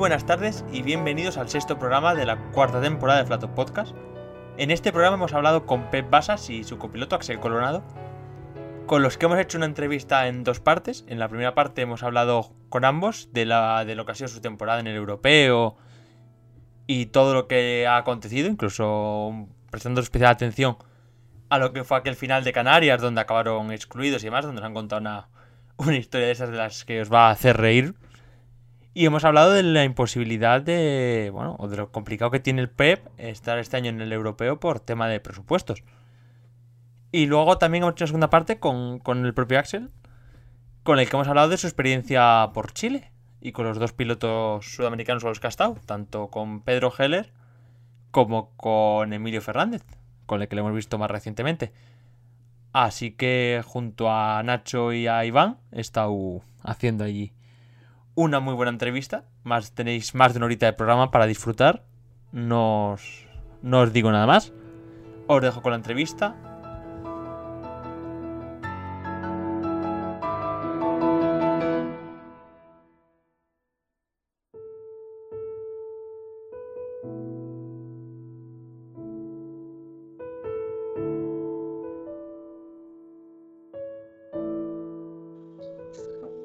Buenas tardes y bienvenidos al sexto programa de la cuarta temporada de Flato Podcast. En este programa hemos hablado con Pep Basas y su copiloto Axel Colorado, con los que hemos hecho una entrevista en dos partes. En la primera parte hemos hablado con ambos de, la, de lo que ha sido su temporada en el europeo y todo lo que ha acontecido, incluso prestando especial atención a lo que fue aquel final de Canarias, donde acabaron excluidos y demás, donde nos han contado una, una historia de esas de las que os va a hacer reír. Y hemos hablado de la imposibilidad de, bueno, o de lo complicado que tiene el PEP estar este año en el europeo por tema de presupuestos. Y luego también hemos hecho una segunda parte con, con el propio Axel, con el que hemos hablado de su experiencia por Chile y con los dos pilotos sudamericanos con los que ha estado, tanto con Pedro Heller como con Emilio Fernández, con el que lo hemos visto más recientemente. Así que junto a Nacho y a Iván he estado haciendo allí una muy buena entrevista. Más, tenéis más de una horita de programa para disfrutar. No no os digo nada más. Os dejo con la entrevista.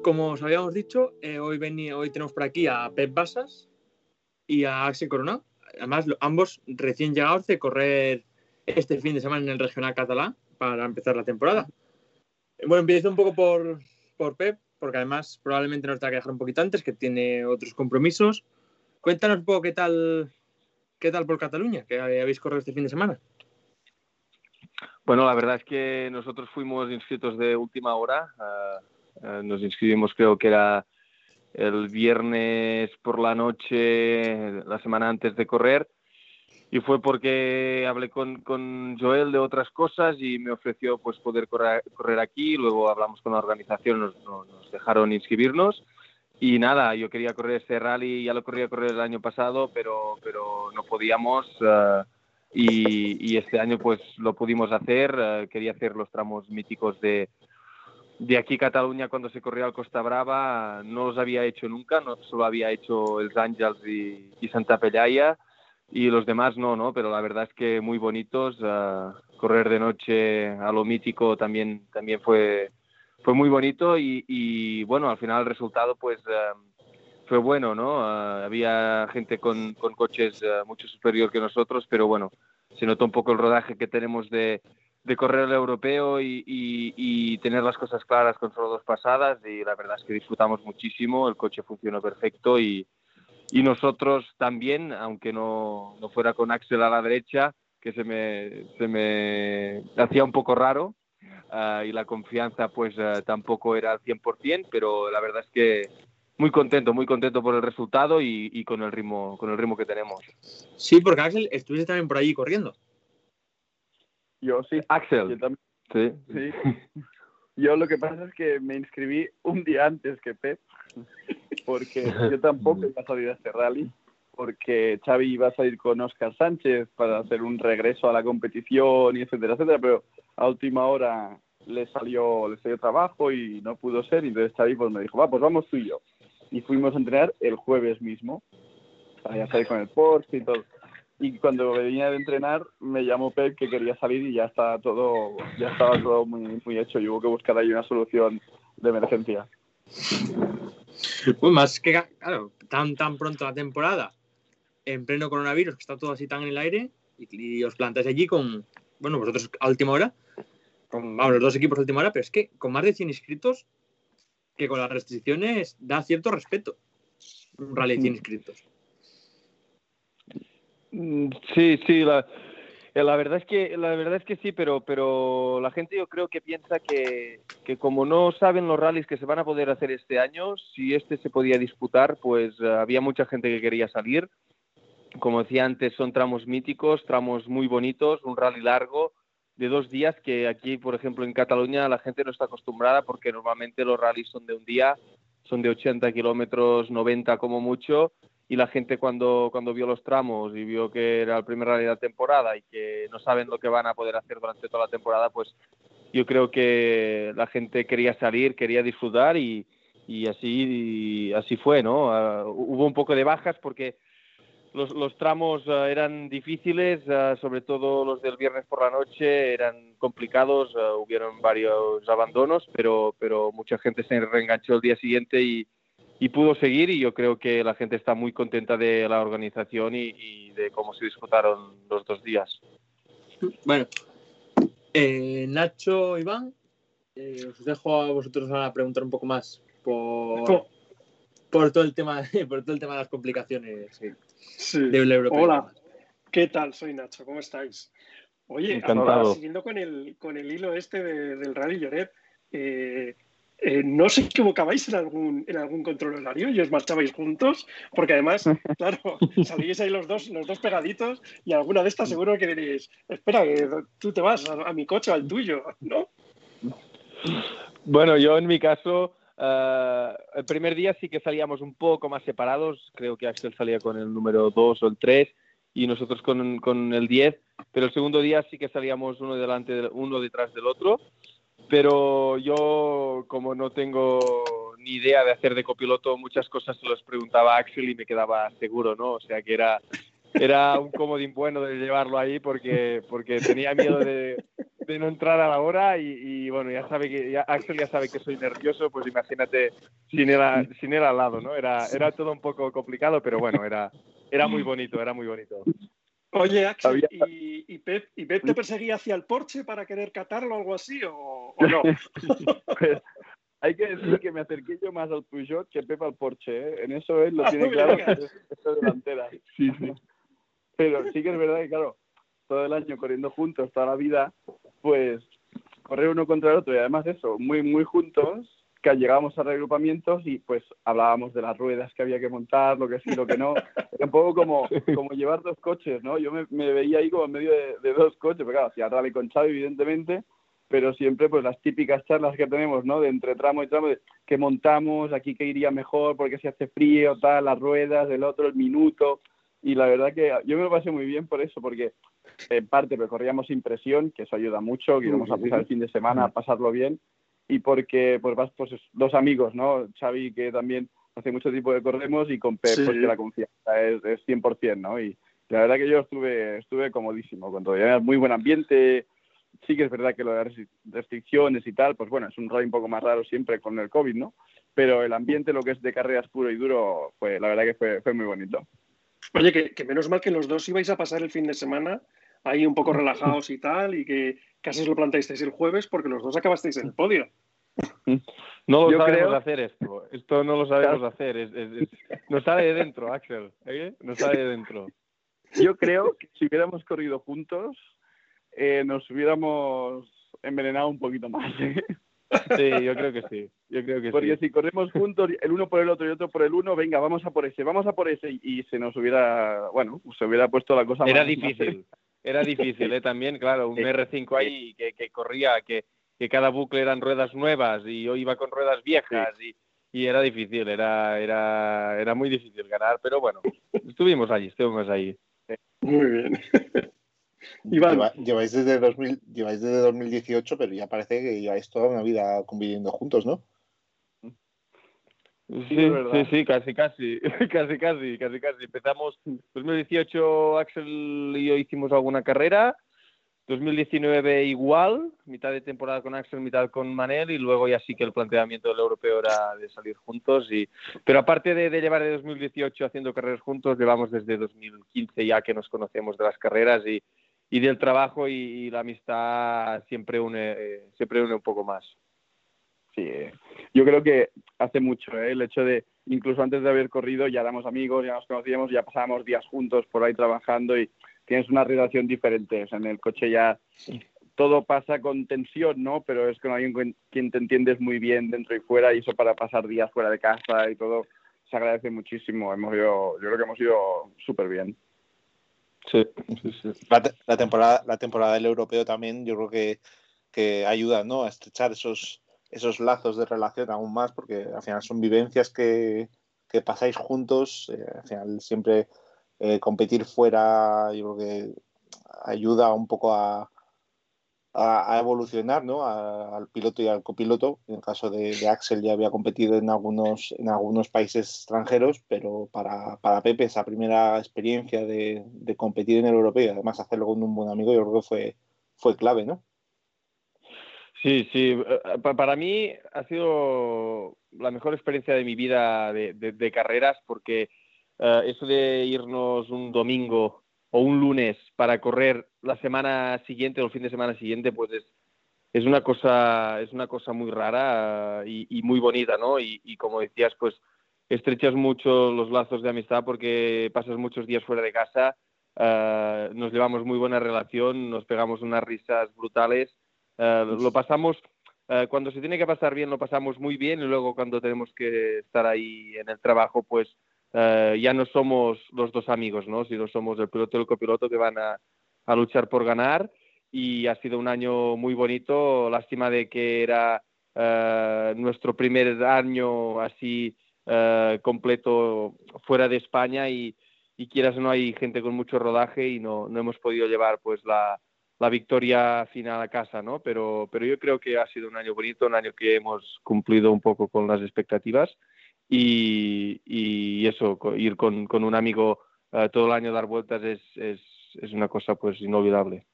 Como os habíamos dicho, eh, hoy, hoy tenemos por aquí a Pep Basas y a Axel Corona. Además, lo- ambos recién llegados de correr este fin de semana en el regional catalán para empezar la temporada. Eh, Bueno, empiezo un poco por, por Pep, porque además probablemente nos tenga que dejar un poquito antes, que tiene otros compromisos. Cuéntanos un poco qué tal, qué tal por Cataluña, que habéis corrido este fin de semana. Bueno, la verdad es que nosotros fuimos inscritos de última hora. ah, nos inscribimos, creo que era el viernes por la noche, la semana antes de correr. Y fue porque hablé con, con Joel de otras cosas y me ofreció pues poder correr, correr aquí. Luego hablamos con la organización, nos, nos- dejaron inscribirnos. Y nada, yo quería correr este rally, ya lo quería correr el año pasado, pero, pero no podíamos. ah, y, y este año pues lo pudimos hacer. eh, quería hacer los tramos míticos de, de aquí Cataluña cuando se corría al Costa Brava. No los había hecho nunca, no solo había hecho el Àngels y, Santa Pelaia y los demás no, ¿no? Pero la verdad es que muy bonitos. eh, correr de noche a lo mítico también, también fue, fue muy bonito y, bueno, al final el resultado pues eh, fue bueno, ¿no? Ah, había gente con, con coches eh, mucho superior que nosotros, pero bueno, se notó un poco el rodaje que tenemos de, de correr el europeo y, y- y tener las cosas claras con solo dos pasadas y la verdad es que disfrutamos muchísimo, el coche funcionó perfecto y, y nosotros también, aunque no, no fuera con Axel a la derecha, que se me, se me hacía un poco raro, ah, y la confianza pues eh, tampoco era al 100%, pero la verdad es que muy contento, muy contento por el resultado y, y con el ritmo, con el ritmo que tenemos. Sí, porque Axel, estuviste también por allí corriendo. Yo sí. Yo Axel, también, sí. sí. Yo lo que pasa es que me inscribí un día antes que Pep, porque yo tampoco iba a salir a este rally, porque Xavi iba a salir con Oscar Sánchez para hacer un regreso a la competición y etcétera, etcétera, pero a última hora le salió, le salió trabajo y no pudo ser, y entonces Xavi pues me dijo, va, pues vamos tú y yo. Y fuimos a entrenar el jueves mismo, para ya salir con el Porsche y todo. Y cuando venía de entrenar, me llamó Pep que quería salir y ya estaba todo, ya estaba todo muy, muy hecho. Y hubo que buscar ahí una solución de emergencia. Pues más que, claro, tan, tan pronto la temporada, en pleno coronavirus, que está todo así tan en el aire, y, y os plantáis allí con, bueno, vosotros a última hora, con, vamos, los dos equipos a última hora, pero es que con más de 100 inscritos, que con las restricciones da cierto respeto. Un rally de 100 inscritos. Mm, Sí, sí, la, eh, la verdad es que la verdad es que sí, pero pero la gente yo creo que piensa que, que como no saben los rallies que se van a poder hacer este año, si este se podía disputar, pues eh, había mucha gente que quería salir. Como decía antes, son tramos míticos, tramos muy bonitos, un rally largo de dos días que aquí, por ejemplo, en Cataluña la gente no está acostumbrada porque normalmente los rallies son de un día, son de 80 kilómetros, 90 como mucho, y la gente cuando, cuando vio los tramos y vio que era el primer rally de la temporada y que no saben lo que van a poder hacer durante toda la temporada, pues yo creo que la gente quería salir, quería disfrutar y, y así, así fue, ¿no? Ah, hubo un poco de bajas porque los, los tramos ah, eran difíciles, ah, sobre todo los del viernes por la noche eran complicados, hubieron varios abandonos, pero, pero mucha gente se reenganchó el día siguiente y, y pudo seguir y yo creo que la gente está muy contenta de la organización y, de cómo se disfrutaron los dos días. Bueno, eh, Nacho, Iván, eh, os dejo a vosotros a preguntar un poco más por, por todo el tema por todo el tema de las complicaciones sí. de Hola, ¿qué tal? Soy Nacho, ¿cómo estáis? Oye, ahora, siguiendo con el, con el hilo este del Rally Lloret, eh, eh, ¿no os equivocabais en algún, en algún control horario y os marchabais juntos? Porque además, claro, salíais ahí los dos, los dos pegaditos y alguna de estas seguro que diréis, espera, que tú te vas a, mi coche o al tuyo, ¿no? Bueno, yo en mi caso, eh, el primer día sí que salíamos un poco más separados, creo que Axel salía con el número 2 o el 3 y nosotros con, con el 10, pero el segundo día sí que salíamos uno delante, uno detrás del otro pero yo como no tengo ni idea de hacer de copiloto, muchas cosas se las preguntaba Axel y me quedaba seguro, ¿no? O sea que era, era un comodín bueno de llevarlo ahí porque, porque tenía miedo de, de no entrar a la hora y, bueno, ya sabe que Axel ya sabe que soy nervioso, pues imagínate sin él, sin él al lado, ¿no? Era, era todo un poco complicado, pero bueno, era, era muy bonito, era muy bonito. Oye, Axel, ¿y, Pep, ¿y, te perseguía hacia el Porsche para querer catarlo o algo así o, no? pues, hay que decir que me acerqué yo más al Peugeot que Pep al Porsche, ¿eh? En eso él lo ah, tiene claro, esta delantera. Sí, sí. Pero sí que es verdad que, claro, todo el año corriendo juntos, toda la vida, pues correr uno contra el otro y además eso, muy, muy juntos, que llegábamos a regrupamientos y pues hablábamos de las ruedas que había que montar, lo que sí, lo que no. Era un poco como, como llevar dos coches, ¿no? Yo me, veía ahí como en medio de, dos coches, porque claro, hacía rally con Xavi, evidentemente, pero siempre pues las típicas charlas que tenemos, ¿no? De entre tramo y tramo, de que montamos, aquí que iría mejor, porque si hace frío, tal, las ruedas, el otro, el minuto. Y la verdad que yo me lo pasé muy bien por eso, porque en parte recorríamos impresión, que eso ayuda mucho, que íbamos a pasar el fin de semana a pasarlo bien, y porque pues vas pues dos amigos, ¿no? Xavi que también hace mucho tiempo que corremos y con Pep pues, que la confianza es, es 100%, ¿no? Y la verdad que yo estuve estuve comodísimo con todo. Era muy buen ambiente. Sí que es verdad que lo de restricciones y tal, pues bueno, es un rol un poco más raro siempre con el COVID, ¿no? Pero el ambiente, lo que es de carreras puro y duro, fue la verdad que fue, fue muy bonito. Oye, que, que menos mal que los dos ibais a pasar el fin de semana ahí un poco relajados y tal, y que casi os lo planteasteis el jueves porque los dos acabasteis en el podio. No lo sabemos hacer esto, esto no lo sabemos hacer, es, nos sale de dentro, Axel, ¿eh? nos sale de dentro. Yo creo que si hubiéramos corrido juntos, eh, nos hubiéramos envenenado un poquito más. ¿eh? Sí, yo creo que sí. Yo creo que Porque si corremos juntos, el uno por el otro y otro por el uno, venga, vamos a por ese, vamos a por ese, y se nos hubiera, bueno, se hubiera puesto la cosa Era difícil era difícil, ¿eh? También, claro, un R5 ahí que, que corría, que, que, cada bucle eran ruedas nuevas y yo iba con ruedas viejas y, y, era difícil, era, era, era muy difícil ganar, pero bueno, estuvimos allí, estuvimos ahí. Muy bien. lleváis, desde 2000, lleváis desde 2018, pero ya parece que lleváis toda una vida conviviendo juntos, ¿no? Sí, sí, sí, casi, casi, casi, casi, casi, casi. Empezamos 2018, Axel y yo hicimos alguna carrera, 2019 igual, mitad de temporada con Axel, mitad con Manel y luego ya sí que el planteamiento del europeo era de salir juntos. Y... Pero aparte de, llevar de 2018 haciendo carreras juntos, llevamos desde 2015 ya que nos conocemos de las carreras y, y del trabajo y, la amistad siempre une, eh, siempre une un poco más. Sí, yo creo que hace mucho ¿eh? el hecho de, incluso antes de haber corrido, ya éramos amigos, ya nos conocíamos, ya pasábamos días juntos por ahí trabajando y tienes una relación diferente. en el coche ya todo pasa con tensión, ¿no? Pero es con alguien con quien te entiendes muy bien dentro y fuera y eso para pasar días fuera de casa y todo se agradece muchísimo. Hemos ido, yo creo que hemos ido súper bien. Sí, sí, sí. La, temporada, la temporada del europeo también yo creo que, que ayuda, ¿no? A estrechar esos esos lazos de relación aún más, porque al final son vivencias que, pasáis juntos, eh, al final siempre eh, competir fuera, yo creo que ayuda un poco a, a, evolucionar ¿no? al piloto y al copiloto. En el caso de, Axel ya había competido en algunos, en algunos países extranjeros, pero para, para Pepe esa primera experiencia de, de, competir en el europeo y además hacerlo con un buen amigo, yo creo que fue, fue clave, ¿no? Sí, sí. Eh, para mí ha sido la mejor experiencia de mi vida de, de, carreras porque eh, eso de irnos un domingo o un lunes para correr la semana siguiente o el fin de semana siguiente, pues es, es una cosa es una cosa muy rara y, y muy bonita, ¿no? Y, y, como decías, pues estrechas mucho los lazos de amistad porque pasas muchos días fuera de casa, uh, nos llevamos muy buena relación, nos pegamos unas risas brutales, uh, lo pasamos uh, cuando se tiene que pasar bien lo pasamos muy bien y luego cuando tenemos que estar ahí en el trabajo, pues eh, ya no somos los dos amigos, ¿no? sino somos el piloto y el copiloto que van a, a, luchar por ganar. Y ha sido un año muy bonito, lástima de que era nuestro primer año así completo fuera de España y, y, quieras o no hay gente con mucho rodaje y no, no hemos podido llevar pues la, la victoria final a casa, ¿no? Pero, pero yo creo que ha sido un año bonito, un año que hemos cumplido un poco con las expectativas y, eso, ir con, un amigo uh, todo el año a dar vueltas es, es, una cosa pues inolvidable.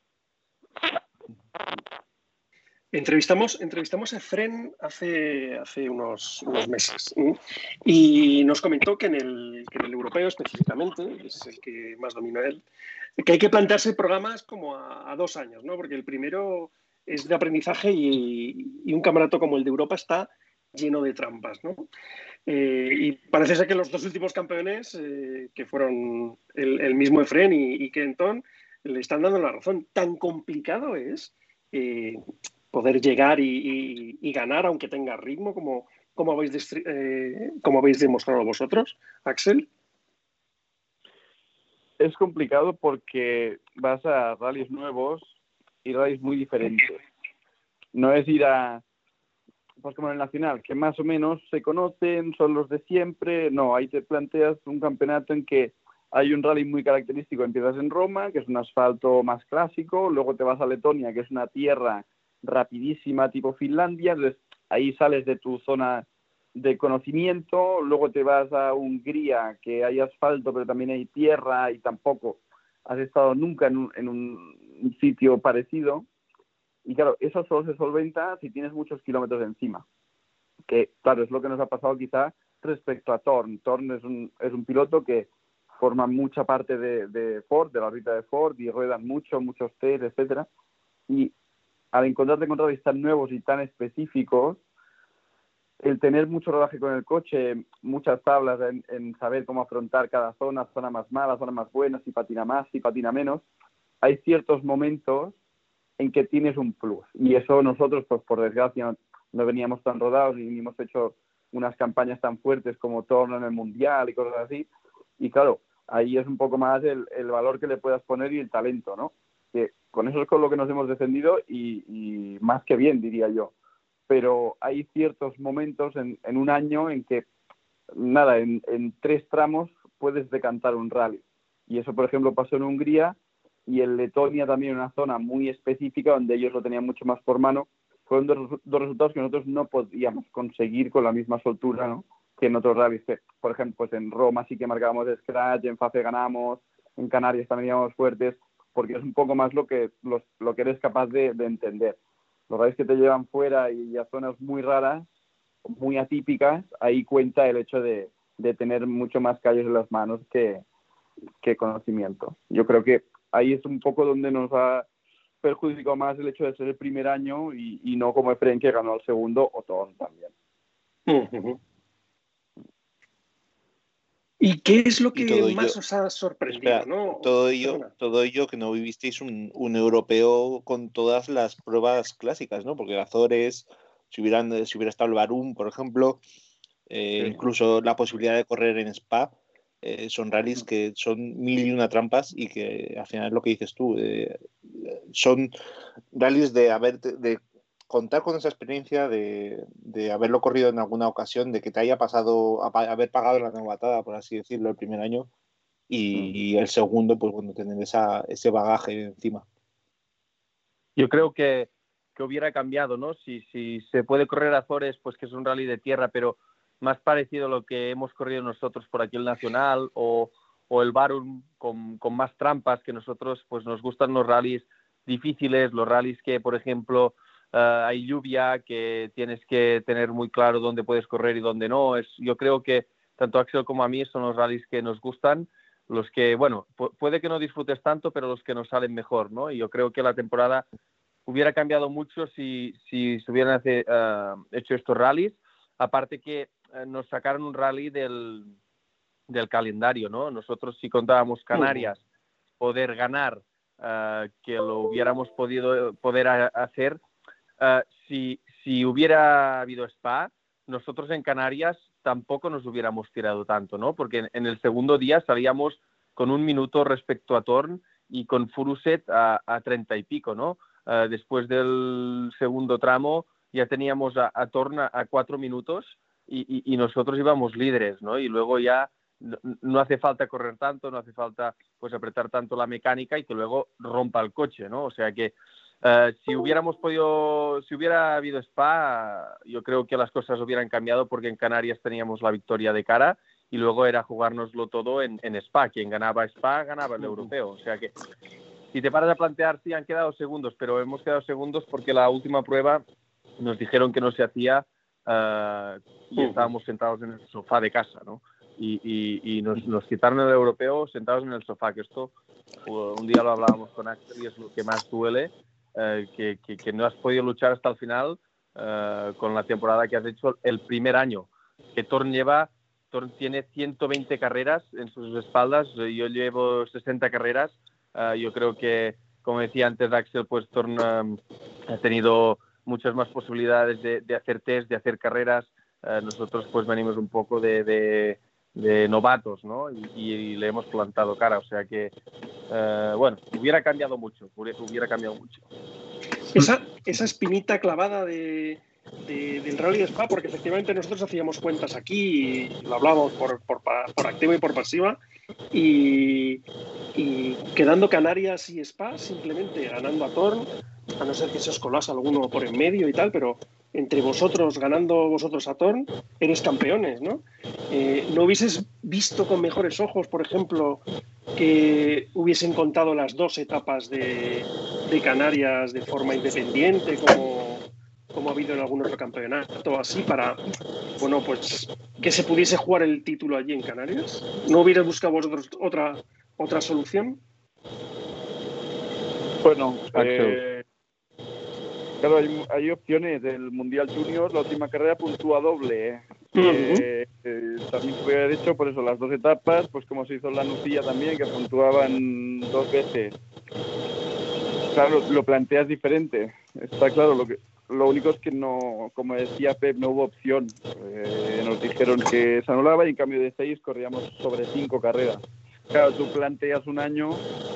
Entrevistamos, entrevistamos a Fren hace, hace unos, unos meses y nos comentó que en, el, en el europeo específicamente, es el que más domina él, que hay que plantearse programas como a, dos años, ¿no? porque el primero es de aprendizaje y, un campeonato como el de Europa está lleno de trampas. ¿no? Eh, y parece ser que los dos últimos campeones, eh, que fueron el, mismo Efren y, y Kenton, le están dando la razón. Tan complicado es eh, poder llegar y, y, y, ganar, aunque tenga ritmo, como, como, habéis, eh, como habéis demostrado vosotros, Axel. Es complicado porque vas a rallies nuevos y rallies muy diferentes. No es ir a pues como en el Nacional, que más o menos se conocen, son los de siempre. No, ahí te planteas un campeonato en que hay un rally muy característico. Empiezas en Roma, que es un asfalto más clásico, luego te vas a Letonia, que es una tierra rapidísima tipo Finlandia, entonces ahí sales de tu zona de conocimiento, luego te vas a Hungría, que hay asfalto, pero también hay tierra y tampoco has estado nunca en un, en un sitio parecido. Y claro, eso solo se solventa si tienes muchos kilómetros encima. Que, claro, es lo que nos ha pasado quizá respecto a Thorn. Thorn es un, es un piloto que forma mucha parte de, de Ford, de la ruta de Ford, y ruedan mucho, muchos test, etcétera. Y al encontrarte con tan nuevos y tan específicos, el tener mucho rodaje con el coche, muchas tablas en, saber cómo afrontar cada zona, zona más mala, zona más buena, si patina más, si patina menos, hay ciertos momentos en que tienes un plus. Y eso nosotros, pues por desgracia, no, no veníamos tan rodados ni hemos hecho unas campañas tan fuertes como Torno en el Mundial y cosas así. Y claro, ahí es un poco más el, el valor que le puedas poner y el talento, ¿no? Que con eso es con lo que nos hemos defendido y, y más que bien, diría yo. Pero hay ciertos momentos en, en un año en que, nada, en, en tres tramos puedes decantar un rally. Y eso, por ejemplo, pasó en Hungría y en Letonia también una zona muy específica donde ellos lo tenían mucho más por mano. Fueron dos, dos resultados que nosotros no podíamos conseguir con la misma soltura ¿no? que en otros rallies. Por ejemplo, pues en Roma sí que marcábamos scratch, en Face ganamos, en Canarias también íbamos fuertes, porque es un poco más lo que, lo que eres capaz de, de entender. Los rallies que te llevan fuera y a zonas muy raras, muy atípicas, ahí cuenta el hecho de, de tener mucho más callos en las manos que, que conocimiento. Yo creo que ahí es un poco donde nos ha perjudicado más el hecho de ser el primer año y, no como Efren que ganó el segundo o todos también. Uh. ¿Y qué es lo que más os ha sorprendido? Espera, ¿no? todo, ello, todo ello que no vivisteis un, un, europeo con todas las pruebas clásicas, ¿no? Porque Azores, si, hubieran, si hubiera estado el Barum, por ejemplo, eh, sí. incluso la posibilidad de correr en Spa, eh, son rallies que son mil y una trampas y que al final es lo que dices tú, eh, son rallies de haber de contar con esa experiencia, de, de, haberlo corrido en alguna ocasión, de que te haya pasado, haber pagado la novatada, por así decirlo, el primer año y, y el segundo, pues bueno, tener esa, ese bagaje encima. Yo creo que, que hubiera cambiado, ¿no? Si, si se puede correr Azores, pues que es un rally de tierra, pero más parecido a lo que hemos corrido nosotros por aquí el Nacional o, o el Barum con, con, más trampas que nosotros, pues nos gustan los rallies difíciles, los rallies que, por ejemplo, eh, hay lluvia, que tienes que tener muy claro dónde puedes correr y dónde no. Es, yo creo que tanto Axel como a mí son los rallies que nos gustan, los que, bueno, puede que no disfrutes tanto, pero los que nos salen mejor, ¿no? Y yo creo que la temporada hubiera cambiado mucho si, si se hubieran hace, uh, hecho estos rallies. Aparte que uh, nos sacaron un rally del, del calendario, ¿no? Nosotros si contábamos Canarias, poder ganar, uh, que lo hubiéramos podido poder hacer, si, si hubiera habido Spa, nosotros en Canarias tampoco nos hubiéramos tirado tanto, ¿no? Porque en, en el segundo día salíamos con un minuto respecto a Torn y con Furuset a, a 30 y pico, ¿no? Uh, después del segundo tramo ya teníamos a, a Torna a cuatro minutos y, y, y, nosotros íbamos líderes, ¿no? Y luego ya no, no, hace falta correr tanto, no hace falta pues apretar tanto la mecánica y que luego rompa el coche, ¿no? O sea que Uh, si hubiéramos podido, si hubiera habido Spa, yo creo que las cosas hubieran cambiado porque en Canarias teníamos la victoria de cara y luego era jugárnoslo todo en, en Spa. Quien ganaba Spa ganaba el europeo. O sea que si te paras a plantear, sí, han quedado segundos, pero hemos quedado segundos porque la última prueba nos dijeron que no se hacía uh, y estábamos sentados en el sofá de casa, ¿no? Y, y, y nos, nos, quitaron el europeo sentados en el sofá, que esto un día lo hablábamos con Axel y es lo que más duele eh, que, que, que, no has podido luchar hasta el final eh, con la temporada que has hecho el primer año. Que Torn lleva, Torn tiene 120 carreras en sus espaldas, yo llevo 60 carreras. Eh, yo creo que, como decía antes Axel, pues Torn ha tenido muchas más posibilidades de, de, hacer test, de hacer carreras. nosotros pues venimos un poco de, de de novatos, ¿no? Y, y, le hemos plantado cara, o sea que, eh, bueno, hubiera cambiado mucho, hubiera cambiado mucho. Esa, esa espinita clavada de, de, del Rally de Spa, porque efectivamente nosotros hacíamos cuentas aquí y lo hablábamos por, por, por activa y por pasiva, y, y, quedando Canarias y Spa, simplemente ganando a Torn, a no ser que se os colase alguno por en medio y tal, pero entre vosotros, ganando vosotros a Torn, eres campeones, ¿no? Eh, ¿No hubieses visto con mejores ojos, por ejemplo, que hubiesen contado las dos etapas de, de Canarias de forma independiente, como, como ha habido en algún otro campeonato, así, para, bueno, pues que se pudiese jugar el título allí en Canarias? ¿No hubieras buscado vosotros otra, otra solución? Bueno, eh, claro, hay, hay, opciones. del Mundial Junior, la última carrera puntúa doble. ¿eh? Uh -huh. eh, eh, también se hubiera hecho por eso las dos etapas, pues como se hizo en la Nucilla también, que puntuaban dos veces. Claro, lo planteas diferente. Está claro, lo que lo único es que no, como decía Pep, no hubo opción. Eh, nos dijeron que se anulaba y en cambio de seis corríamos sobre cinco carreras. Claro, tú planteas un año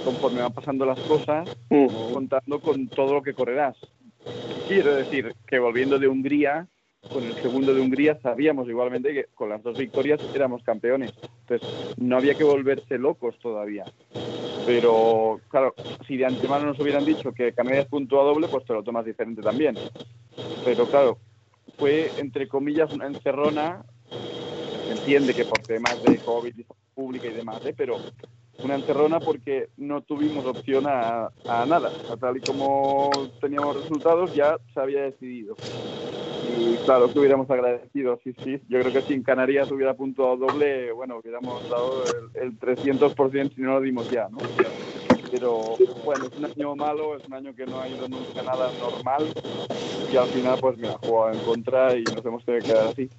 conforme van pasando las cosas, uh. contando con todo lo que correrás. Quiero decir que volviendo de Hungría, con el segundo de Hungría sabíamos igualmente que con las dos victorias éramos campeones. Entonces no había que volverse locos todavía. Pero claro, si de antemano nos hubieran dicho que Canarias puntúa doble, pues te lo tomas diferente también. Pero claro, fue entre comillas una encerrona. Se entiende que por temas de COVID pública y demás, ¿eh? pero una encerrona porque no tuvimos opción a, a nada. A tal y como teníamos resultados, ya se había decidido y claro que hubiéramos agradecido, sí, sí. Yo creo que si en Canarias hubiera puntuado doble, bueno, hubiéramos dado el, el 300% si no lo dimos ya, ¿no? Pero bueno, es un año malo, es un año que no ha ido nunca nada normal y al final pues me ha jugado en contra y nos hemos tenido que quedar así.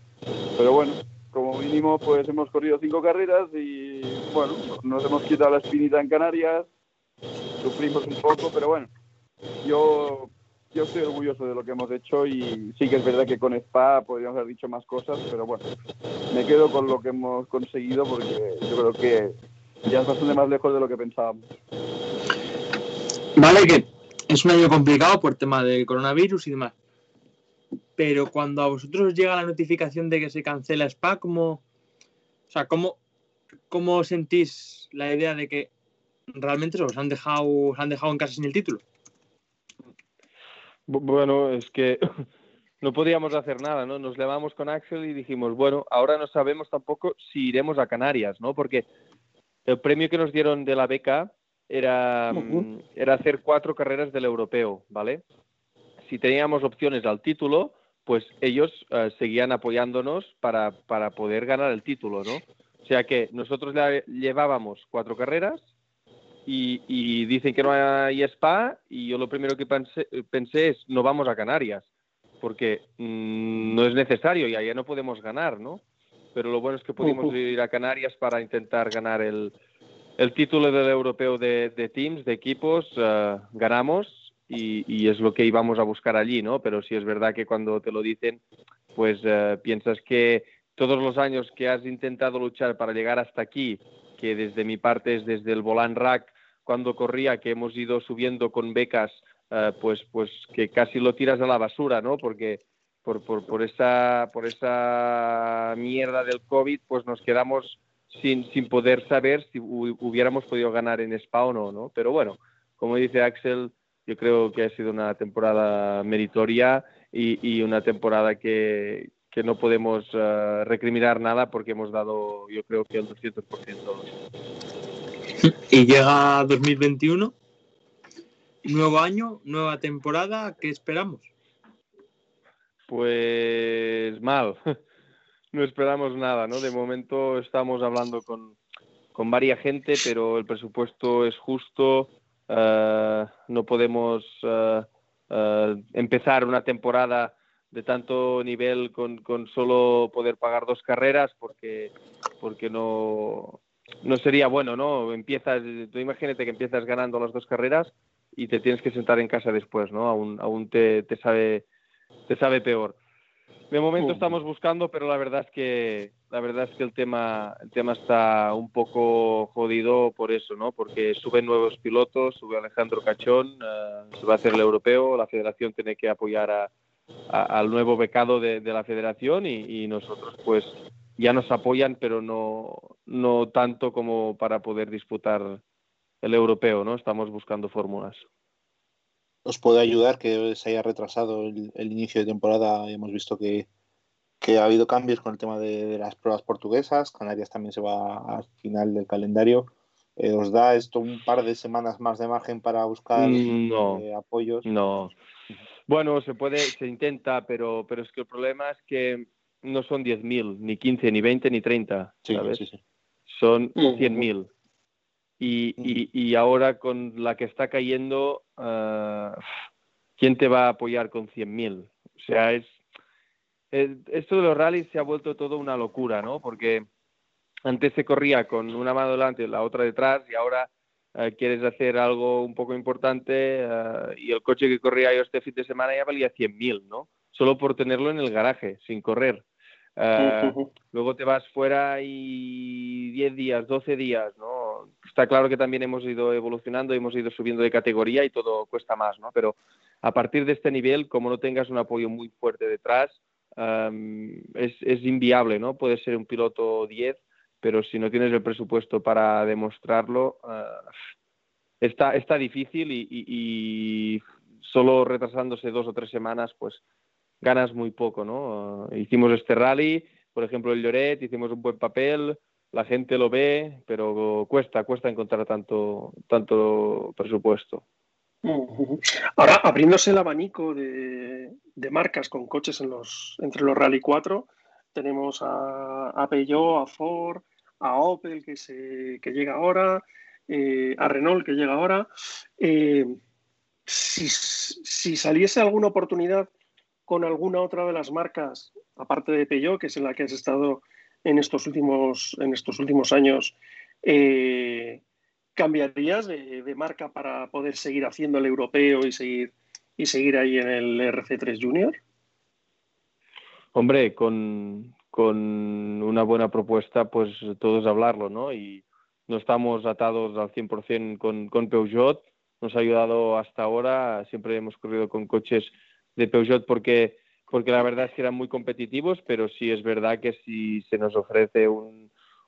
Pero bueno, como mínimo pues hemos corrido cinco carreras y bueno, nos hemos quitado la espinita en Canarias, sufrimos un poco, pero bueno, yo yo estoy orgulloso de lo que hemos hecho y sí que es verdad que con Spa podríamos haber dicho más cosas, pero bueno, me quedo con lo que hemos conseguido porque yo creo que ya es bastante más lejos de lo que pensábamos. Vale, que es un año complicado por tema del coronavirus y demás. Pero cuando a vosotros llega la notificación de que se cancela Spa, ¿cómo, o sea, cómo, cómo sentís la idea de que realmente os han dejado, os han dejado en casa sin el título? Bueno, es que no podíamos hacer nada, ¿no? Nos levamos con Axel y dijimos, bueno, ahora no sabemos tampoco si iremos a Canarias, ¿no? Porque el premio que nos dieron de la beca era, era hacer cuatro carreras del europeo, ¿vale? Si teníamos opciones al título, pues ellos eh, seguían apoyándonos para, para, poder ganar el título, ¿no? O sea que nosotros llevábamos cuatro carreras y, dicen que no hay spa y yo lo primero que pensé, es no vamos a Canarias porque mm, no es necesario y allá no podemos ganar, ¿no? Pero lo bueno es que pudimos ir a Canarias para intentar ganar el, el título del europeo de, de teams, de equipos, eh, ganamos y, es lo que íbamos a buscar allí, ¿no? Pero sí es verdad que cuando te lo dicen, pues uh, piensas que todos los años que has intentado luchar para llegar hasta aquí, que desde mi parte es desde el Volan Rack, cuando corría, que hemos ido subiendo con becas, uh, pues, pues que casi lo tiras a la basura, ¿no? Porque por, por, por, esa, por esa mierda del COVID, pues nos quedamos sin, sin poder saber si hubiéramos podido ganar en Spa o no, ¿no? Pero bueno, como dice Axel, yo creo que ha sido una temporada meritoria y, una temporada que, no podemos uh, recriminar nada porque hemos dado, yo creo que el 200%. Y llega 2021, nuevo año, nueva temporada, ¿qué esperamos? Pues mal, no esperamos nada, ¿no? De momento estamos hablando con, con varias gente, pero el presupuesto es justo, no podemos eh, eh, empezar una temporada de tanto nivel con, con, solo poder pagar dos carreras porque, porque no, no sería bueno, ¿no? Empiezas, tú imagínate que empiezas ganando las dos carreras y te tienes que sentar en casa después, ¿no? Aún, aún te, te sabe, te sabe peor. De momento estamos buscando, pero la verdad es que la verdad es que el tema el tema está un poco jodido por eso, ¿no? Porque suben nuevos pilotos, sube Alejandro Cachón, eh, se va a hacer el europeo, la Federación tiene que apoyar a, al nuevo becado de, la Federación y, nosotros pues ya nos apoyan, pero no no tanto como para poder disputar el europeo, ¿no? Estamos buscando fórmulas os puede ayudar que se haya retrasado el, inicio de temporada. Hemos visto que, ha habido cambios con el tema de, las pruebas portuguesas. Canarias también se va al final del calendario. Eh, ¿Os da esto un par de semanas más de margen para buscar mm, eh, apoyos? No. Bueno, se puede, se intenta, pero, pero es que el problema es que no son 10.000, ni 15, ni 20, ni 30. ¿sabes? Sí, sí, Son 100.000. Y, y, y, ahora con la que está cayendo, uh, ¿quién te va a apoyar con 100.000? O sea, es, esto de los rallies se ha vuelto todo una locura, ¿no? Porque antes se corría con una mano delante y la otra detrás y ahora uh, quieres hacer algo un poco importante uh, y el coche que corría yo este fin de semana ya valía 100.000, ¿no? Solo por tenerlo en el garaje, sin correr. luego te vas fuera y 10 días, 12 días, ¿no? Está claro que también hemos ido evolucionando, hemos ido subiendo de categoría y todo cuesta más, ¿no? Pero a partir de este nivel, como no tengas un apoyo muy fuerte detrás, es, inviable, ¿no? Puedes ser un piloto 10, pero si no tienes el presupuesto para demostrarlo, ah, está, está difícil y, solo retrasándose dos o tres semanas, pues ganas muy poco, ¿no? hicimos este rally, por ejemplo, el Lloret, hicimos un buen papel, la gente lo ve, pero cuesta, cuesta encontrar tanto, tanto presupuesto. Ahora, abriéndose el abanico de, marcas con coches en los, entre los Rally 4, tenemos a, a Peugeot, a Ford, a Opel que, se, que llega ahora, eh, a Renault que llega ahora. Eh, si, si, saliese alguna oportunidad con alguna otra de las marcas, aparte de Peugeot, que es en la que has estado en estos últimos, en estos últimos años, eh, ¿cambiarías de, marca para poder seguir haciendo el europeo y seguir, y seguir ahí en el RC3 Junior? Hombre, con, con una buena propuesta, pues todos hablarlo, ¿no? Y no estamos atados al 100% con, con Peugeot, nos ha ayudado hasta ahora, siempre hemos corrido con coches de Peugeot porque porque la verdad es que eran muy competitivos, pero sí es verdad que si se nos ofrece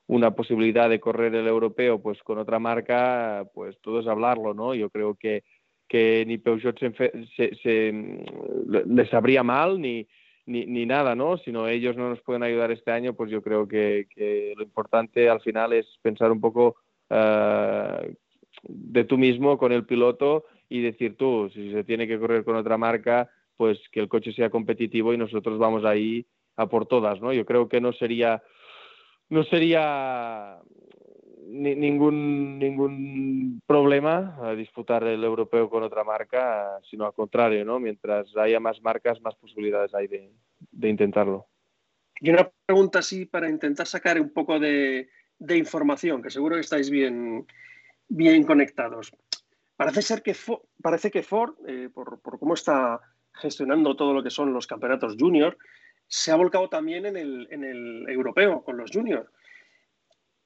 una posibilidad de correr el europeo pues con otra marca, pues todo es hablarlo, ¿no? Yo creo que, que ni Peugeot se, se, les sabría mal ni, ni, nada, ¿no? Sino ellos no nos pueden ayudar este año, pues yo creo que, lo importante al final es pensar un poco eh, de tú mismo con el piloto y decir tú, si se tiene que correr con otra marca, pues que el coche sea competitivo y nosotros vamos ahí a por todas, ¿no? Yo creo que no sería no sería ningún, ningún problema disputar el europeo con otra marca, sino al contrario, ¿no? Mientras haya más marcas, más posibilidades hay de, intentarlo. Y una pregunta así para intentar sacar un poco de, información, que seguro que estáis bien, bien conectados. Parece ser que Ford, parece que Ford eh, por, cómo está gestionando todo lo que son los campeonatos junior, se ha volcado también en el, en el europeo con los juniors.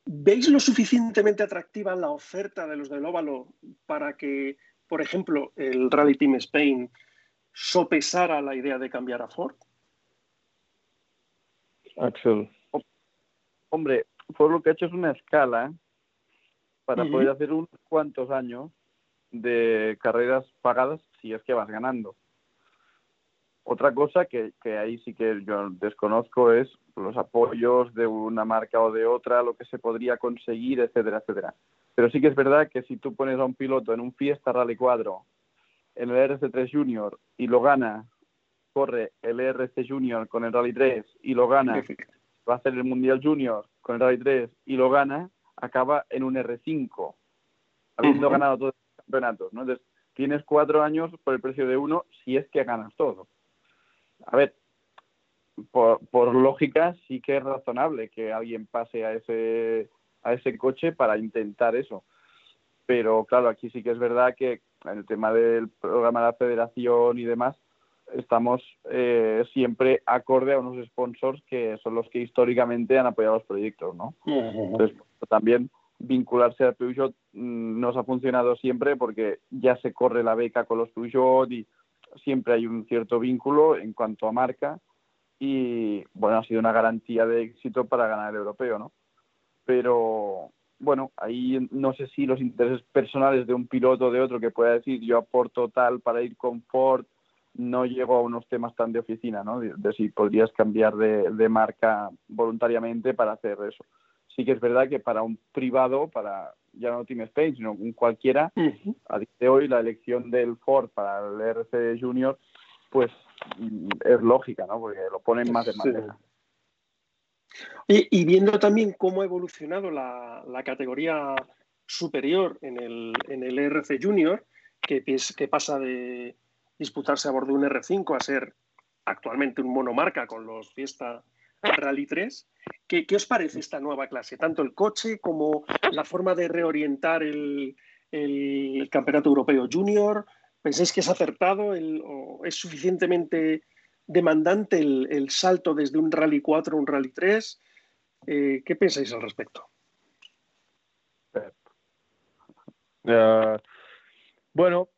¿Veis lo suficientemente atractiva la oferta de los del óvalo para que, por ejemplo, el Rally Team Spain sopesara la idea de cambiar a Ford? Axel. Hombre, Ford lo que ha hecho es una escala para poder hacer unos cuantos años de carreras pagadas si es que vas ganando. Otra cosa que, que, ahí sí que yo desconozco es los apoyos de una marca o de otra, lo que se podría conseguir, etcétera, etcétera. Pero sí que es verdad que si tú pones a un piloto en un Fiesta Rally 4, en el RC3 Junior y lo gana, corre el RC Junior con el Rally 3 y lo gana, va a hacer el Mundial Junior con el Rally 3 y lo gana, acaba en un R5, habiendo ganado todos los campeonatos. ¿no? Entonces, tienes cuatro años por el precio de uno si es que ganas todo a ver, por, lógica sí que es razonable que alguien pase a ese, a ese coche para intentar eso. Pero claro, aquí sí que es verdad que en el tema del programa de la federación y demás, estamos eh, siempre acorde a unos sponsors que son los que históricamente han apoyado los proyectos, ¿no? Entonces, también vincularse a Peugeot mm, nos ha funcionado siempre porque ya se corre la beca con los Peugeot y siempre hay un cierto vínculo en cuanto a marca y bueno, ha sido una garantía de éxito para ganar el europeo, ¿no? Pero bueno, ahí no sé si los intereses personales de un piloto o de otro que pueda decir yo aporto tal para ir con Ford, no llego a unos temas tan de oficina, ¿no? De, si podrías cambiar de, de, marca voluntariamente para hacer eso. Sí que es verdad que para un privado, para ya no Team Spain, sino un cualquiera, a día de hoy la elección del Ford para el RC Junior, pues mm, es lógica, ¿no? Porque lo ponen más de manera. Y, viendo también cómo ha evolucionado la, categoría superior en el, en el RC Junior, que, que pasa de disputarse a bordo de un R5 a ser actualmente un monomarca con los Fiesta Rally 3. ¿Qué, os parece esta nueva clase? Tanto el coche como la forma de reorientar el, Campeonato Europeo Junior. ¿Pensáis que es acertado o es suficientemente demandante el, salto desde un Rally 4 a un Rally 3? Eh, ¿Qué pensáis al respecto? Uh, bueno,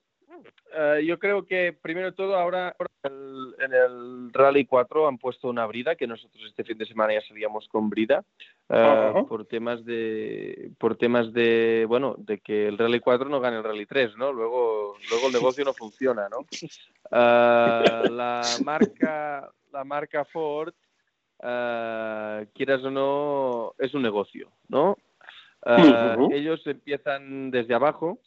uh, yo creo que primero de todo ahora en el Rally 4 han puesto una brida, que nosotros este fin de semana ya salíamos con brida, eh, por temas de por temas de bueno de que el Rally 4 no gane el Rally 3, ¿no? Luego, luego el negocio no funciona, ¿no? Eh, la marca la marca Ford, uh, quieras o no, es un negocio, ¿no? Ellos empiezan desde abajo,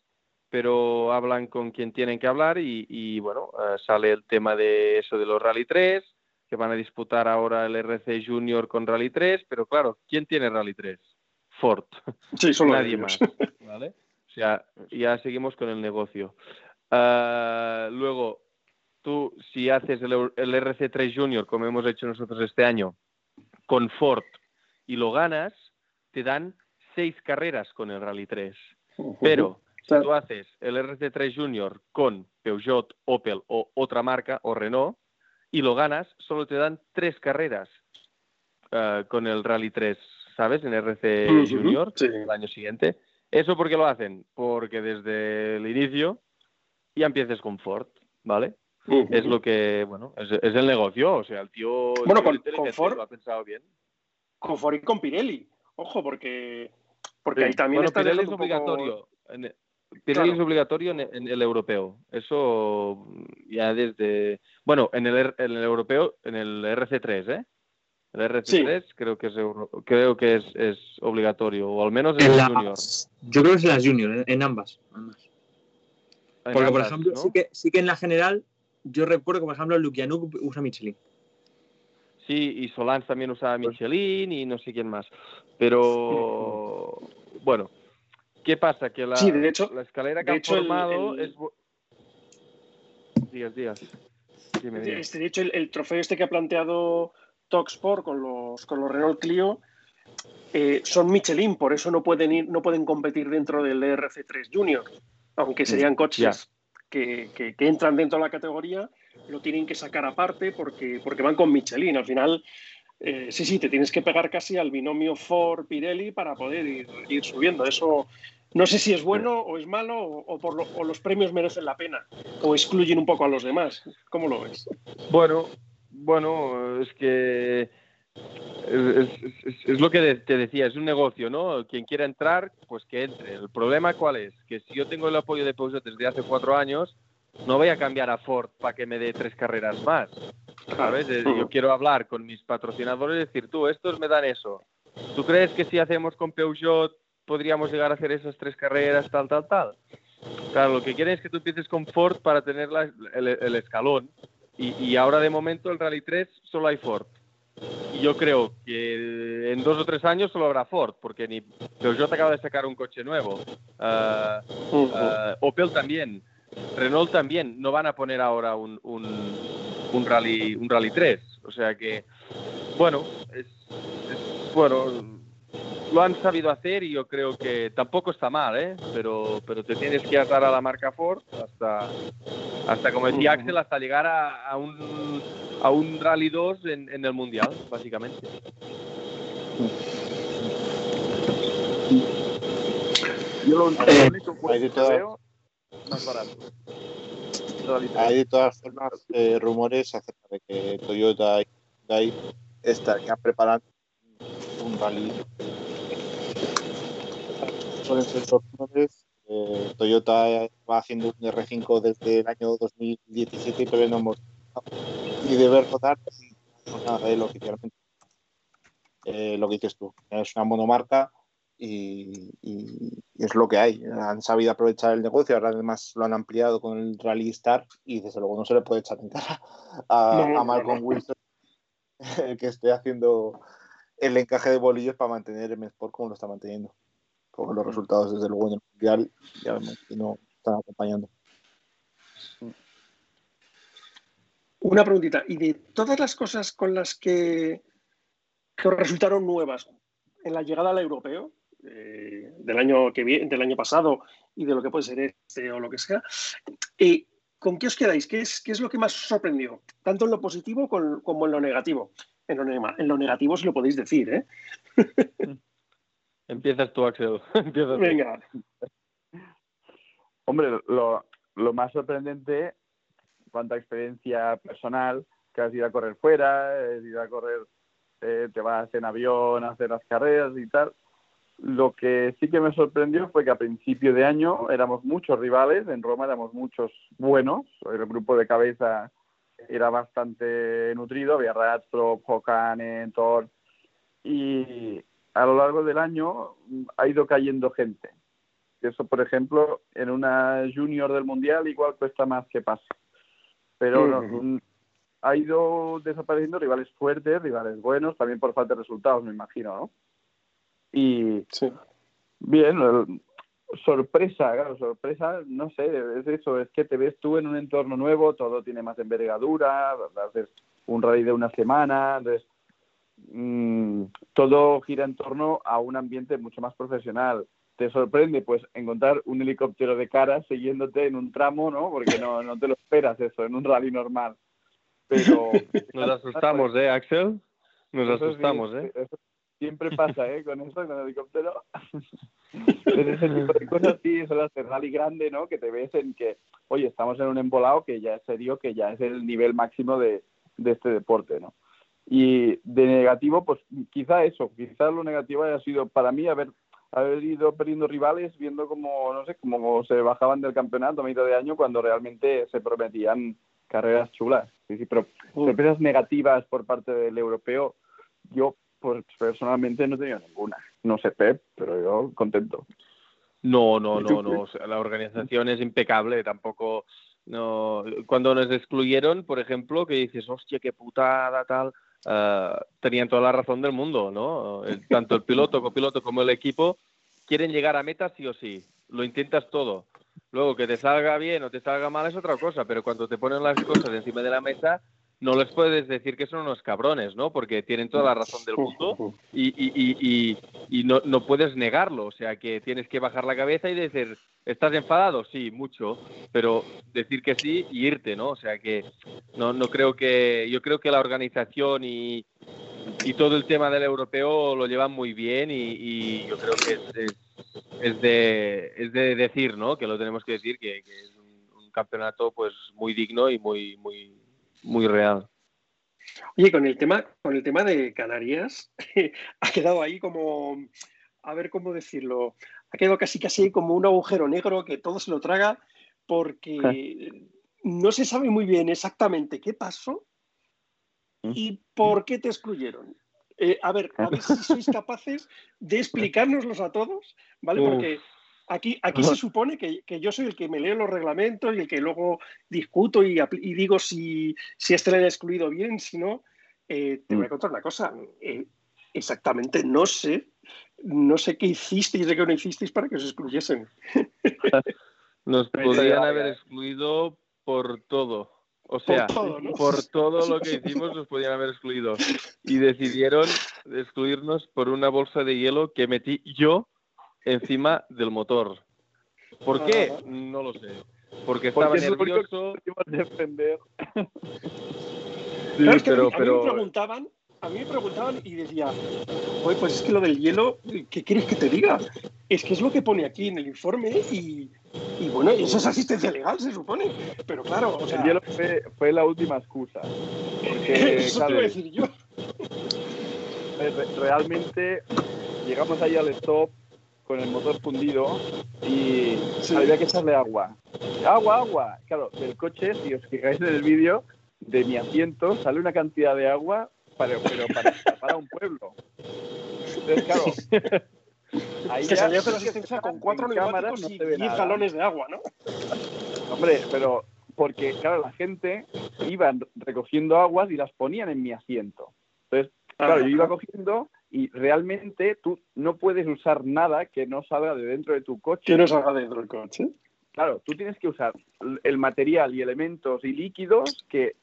pero hablan con quien tienen que hablar y, bueno, eh, sale el tema de eso de los Rally 3, que van a disputar ahora el RC Junior con Rally 3, pero claro, ¿quién tiene Rally 3? Ford. Sí, solo Nadie más, ¿vale? O sea, ya seguimos con el negocio. Eh, luego, tú, si haces el, el RC3 Junior, como hemos hecho nosotros este año, con Ford y lo ganas, te dan seis carreras con el Rally 3. Pero si tú haces el RC3 Junior con Peugeot, Opel o otra marca o Renault y lo ganas, solo te dan tres carreras eh, con el Rally 3, ¿sabes? En RC Junior el año siguiente. ¿Eso por qué lo hacen? Porque desde el inicio ya empieces con Ford, ¿vale? Es lo que, bueno, es, el negocio, o sea, el tío, bueno, con, Ford, lo ha pensado bien. Con Ford y con Pirelli, ojo, porque, porque ahí también está Pirelli es obligatorio. Pirelli es obligatorio en, el europeo. Eso ya desde. Bueno, en el, en el europeo, en el RC3, ¿eh? El RC3 creo que es creo que es, es, obligatorio, o al menos en, el junior. Yo creo que es en las junior, en, ambas. Porque, por ejemplo, sí, que, sí que en la general, yo recuerdo que, por ejemplo, Lukianuk usa Michelin. Sí, y Solans también usa pues Michelin y no sé quién más. Pero, bueno, ¿qué pasa? Que la, la escalera que han formado es... Días, días. Este, de hecho, el, trofeo este que ha planteado Toxport con los, con los Renault Clio eh, son Michelin, por eso no pueden ir, no pueden competir dentro del RC3 Junior, aunque serían coches que, entran dentro de la categoría, lo tienen que sacar aparte porque, porque van con Michelin. Al final, eh, sí, sí, te tienes que pegar casi al binomio Ford-Pirelli para poder ir, subiendo. Eso no sé si es bueno o es malo o, por o los premios merecen la pena o excluyen un poco a los demás. ¿Cómo lo ves? Bueno, bueno, es que es, lo que te decía, es un negocio, ¿no? Quien quiera entrar, pues que entre. El problema cuál es? Que si yo tengo el apoyo de Peugeot desde hace cuatro años, no voy a cambiar a Ford para que me dé tres carreras más. ¿Sabes? Yo quiero hablar con mis patrocinadores y decir, tú, estos me dan eso. ¿Tú crees que si hacemos con Peugeot podríamos llegar a hacer esas tres carreras, tal, tal, tal? Claro, lo que quieren es que tú empieces con Ford para tener el, escalón. Y, y ahora de momento el Rally 3 solo hay Ford. Y yo creo que en dos o tres años solo habrá Ford, porque ni Peugeot acaba de sacar un coche nuevo. Uh, uh, Opel también. Renault también. No van a poner ahora un, un, un, rally, un Rally 3. O sea que, bueno, es, es, bueno, lo han sabido hacer y yo creo que tampoco está mal, ¿eh? Pero, pero te tienes que atar a la marca Ford hasta, hasta como decía Axel, hasta llegar a, a un, a un Rally 2 en, en el Mundial, básicamente. Yo lo, único hay de todas, veo, más barato. Hay de todas formas eh, rumores acerca de que Toyota y Hyundai estarían preparando un rally suelen ser sorpresas. Eh, Toyota va haciendo un R5 desde el año 2017 y todavía no hemos y de ver rodar no nada de él oficialmente. Eh, lo que dices tú, es una monomarca y, es lo que hay. Han sabido aprovechar el negocio, ahora además lo han ampliado con el Rally Star y desde luego no se le puede echar en cara a, Malcolm Wilson que esté haciendo el encaje de bolillos para mantener el Sport como lo está manteniendo los resultados desde luego en el Mundial ya vemos que no están acompañando. Una preguntita, y de todas las cosas con las que, que resultaron nuevas en la llegada al europeo, eh, del, año que viene, del año pasado y de lo que puede ser este o lo que sea, eh, ¿con qué os quedáis? ¿Qué es, ¿Qué es lo que más os sorprendió? Tanto en lo positivo como en lo negativo. En lo, en lo negativo si lo podéis decir, ¿eh? Empiezas tú, Axel. Venga. Hombre, lo, lo, más sorprendente, cuanto a experiencia personal, que has ido a correr fuera, has ido a correr, eh, te vas en avión a hacer las carreras y tal. Lo que sí que me sorprendió fue que a principio de año éramos muchos rivales, en Roma éramos muchos buenos, el grupo de cabeza era bastante nutrido, había Ratstrop, Hokanen, Thor, y, a lo largo del año ha ido cayendo gente. Eso, por ejemplo, en una junior del mundial igual cuesta más que pase. Pero ha ido desapareciendo rivales fuertes, rivales buenos, también por falta de resultados, me imagino, ¿no? Y bien, sorpresa, claro, sorpresa, no sé, es eso, es que te ves tú en un entorno nuevo, todo tiene más envergadura, haces un rally de una semana, entonces Mm, todo gira en torno a un ambiente mucho más profesional. Te sorprende, pues, encontrar un helicóptero de cara siguiéndote en un tramo, ¿no? Porque no, no te lo esperas eso en un rally normal. Pero nos asustamos, ¿eh, Axel? Nos asustamos, ¿eh? siempre pasa, ¿eh? Con eso, con el helicóptero. ese tipo de cosas sí, son las de rally grande, ¿no? Que te ves en que, oye, estamos en un embolado que ya es serio, que ya es el nivel máximo de, de este deporte, ¿no? Y de negativo, pues quizá eso, quizá lo negativo haya sido para mí haber, haber ido perdiendo rivales viendo cómo, no sé, cómo se bajaban del campeonato a mitad de año cuando realmente se prometían carreras chulas. Sí, sí, pero mm. sorpresas negativas por parte del europeo, yo pues personalmente no he tenido ninguna. No sé Pep, pero yo contento. No, no, no, no. la organización es impecable. Tampoco, no. Cuando nos excluyeron, por ejemplo, que dices, hostia, qué putada, tal, uh, tenían toda la razón del mundo, ¿no? tanto el piloto, copiloto como el equipo quieren llegar a meta sí o sí. Lo intentas todo. Luego, que te salga bien o te salga mal es otra cosa, pero cuando te ponen las cosas encima de la mesa, no les puedes decir que son unos cabrones, ¿no? Porque tienen toda la razón del mundo y, y, y, y no, no, puedes negarlo. O sea, que tienes que bajar la cabeza y decir, ¿estás enfadado? Sí, mucho, pero decir que sí y irte, ¿no? O sea, que no, no creo que, yo creo que la organización y, todo el tema del europeo lo llevan muy bien y, yo creo que es, es, de, es de decir, ¿no? Que lo tenemos que decir, que, que es un, un campeonato pues muy digno y muy, muy muy real. Oye, con el tema, con el tema de Canarias, ha quedado ahí como, a ver cómo decirlo, ha quedado casi casi como un agujero negro que todo se lo traga porque no se sabe muy bien exactamente qué pasó mm. y por qué te excluyeron. Eh, a ver, a ver si sois capaces de explicárnoslos a todos, ¿vale? Porque Aquí, aquí se supone que, yo soy el que me leo los reglamentos y el que luego discuto y, digo si, si este le excluido bien, si no. Eh, te voy a mm. contar una cosa. Eh, exactamente, no sé, no sé qué hicisteis de qué no hicisteis para que os excluyesen. Nos podrían haber excluido por todo. O sea, por todo, lo que hicimos nos podían haber excluido. Y decidieron excluirnos por una bolsa de hielo que metí yo encima del motor. ¿Por qué? No lo sé. Porque estaba nervioso. defender. sí, pero, a, mí, me preguntaban, a mí me preguntaban y decía, pues es que lo del hielo, ¿qué quieres que te diga? Es que es lo que pone aquí en el informe y, y bueno, eso es asistencia legal, se supone. Pero claro, o sea... El hielo fue, la última excusa. eso te voy a decir yo. Realmente llegamos ahí al stop con el motor fundido y había que echarle agua. Agua, agua. Claro, del coche, si os fijáis en el vídeo, de mi asiento sale una cantidad de agua, para, pero para, para un pueblo. Entonces, claro. Ahí que salía con cuatro cámaras y 10 galones de agua, ¿no? Hombre, pero porque, claro, la gente iba recogiendo aguas y las ponían en mi asiento. Entonces, claro, yo iba cogiendo y realmente tú no puedes usar nada que no salga de dentro de tu coche. Que no salga dentro del coche. Claro, tú tienes que usar el material y elementos y líquidos que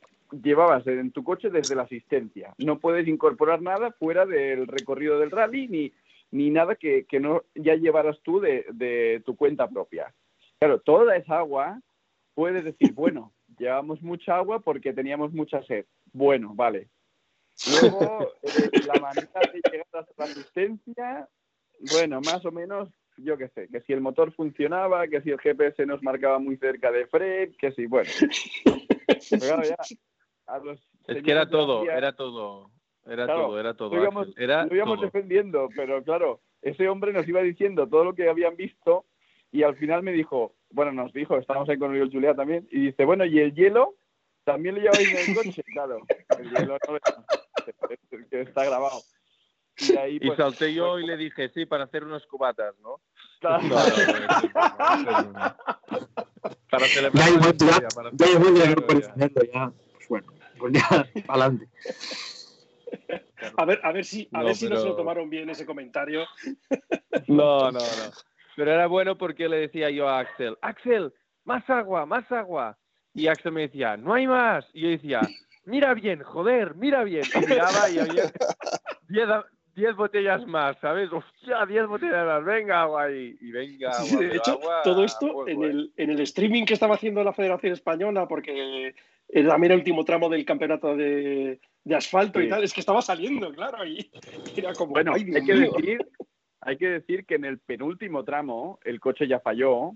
llevabas en tu coche desde la asistencia. No puedes incorporar nada fuera del recorrido del rally ni, ni nada que, que no ya llevaras tú de, de tu cuenta propia. Claro, toda esa agua puedes decir, bueno, llevamos mucha agua porque teníamos mucha sed. Bueno, vale, Luego, eh, la manera de llegar a la asistencia, bueno, más o menos, yo qué sé, que si el motor funcionaba, que si el GPS nos marcaba muy cerca de Fred, que si, bueno. es que era todo, era todo. Era todo, era todo. Lo íbamos, lo íbamos defendiendo, pero claro, ese hombre nos iba diciendo todo lo que habían visto y al final me dijo, bueno, nos dijo, estábamos ahí con Oriol Julia también, y dice, bueno, ¿y el hielo? ¿También lo lleváis en el coche? Claro, el hielo no, que está grabado. Y, ahí, pues, salté yo pues y le dije, sí, para hacer unos cubatas, ¿no? Claro. para celebrar. Ya, para ya, ya, pues bueno, pues ya, adelante. A ver, a ver si, a no, ver si no se lo tomaron bien ese comentario. No, no, no. Pero era bueno porque le decía yo a Axel, Axel, más agua, más agua. Y Axel me decía, no hay más. Y yo decía, mira bien, joder, mira bien. Y miraba y había 10 botellas más, ¿sabes? Hostia, 10 botellas más, venga agua. Y venga agua. de hecho, todo esto en, el, en el streaming que estaba haciendo la Federación Española, porque era también el último tramo del campeonato de, de asfalto y tal, es que estaba saliendo, claro, y era como... Bueno, hay que, decir, hay que decir que en el penúltimo tramo el coche ya falló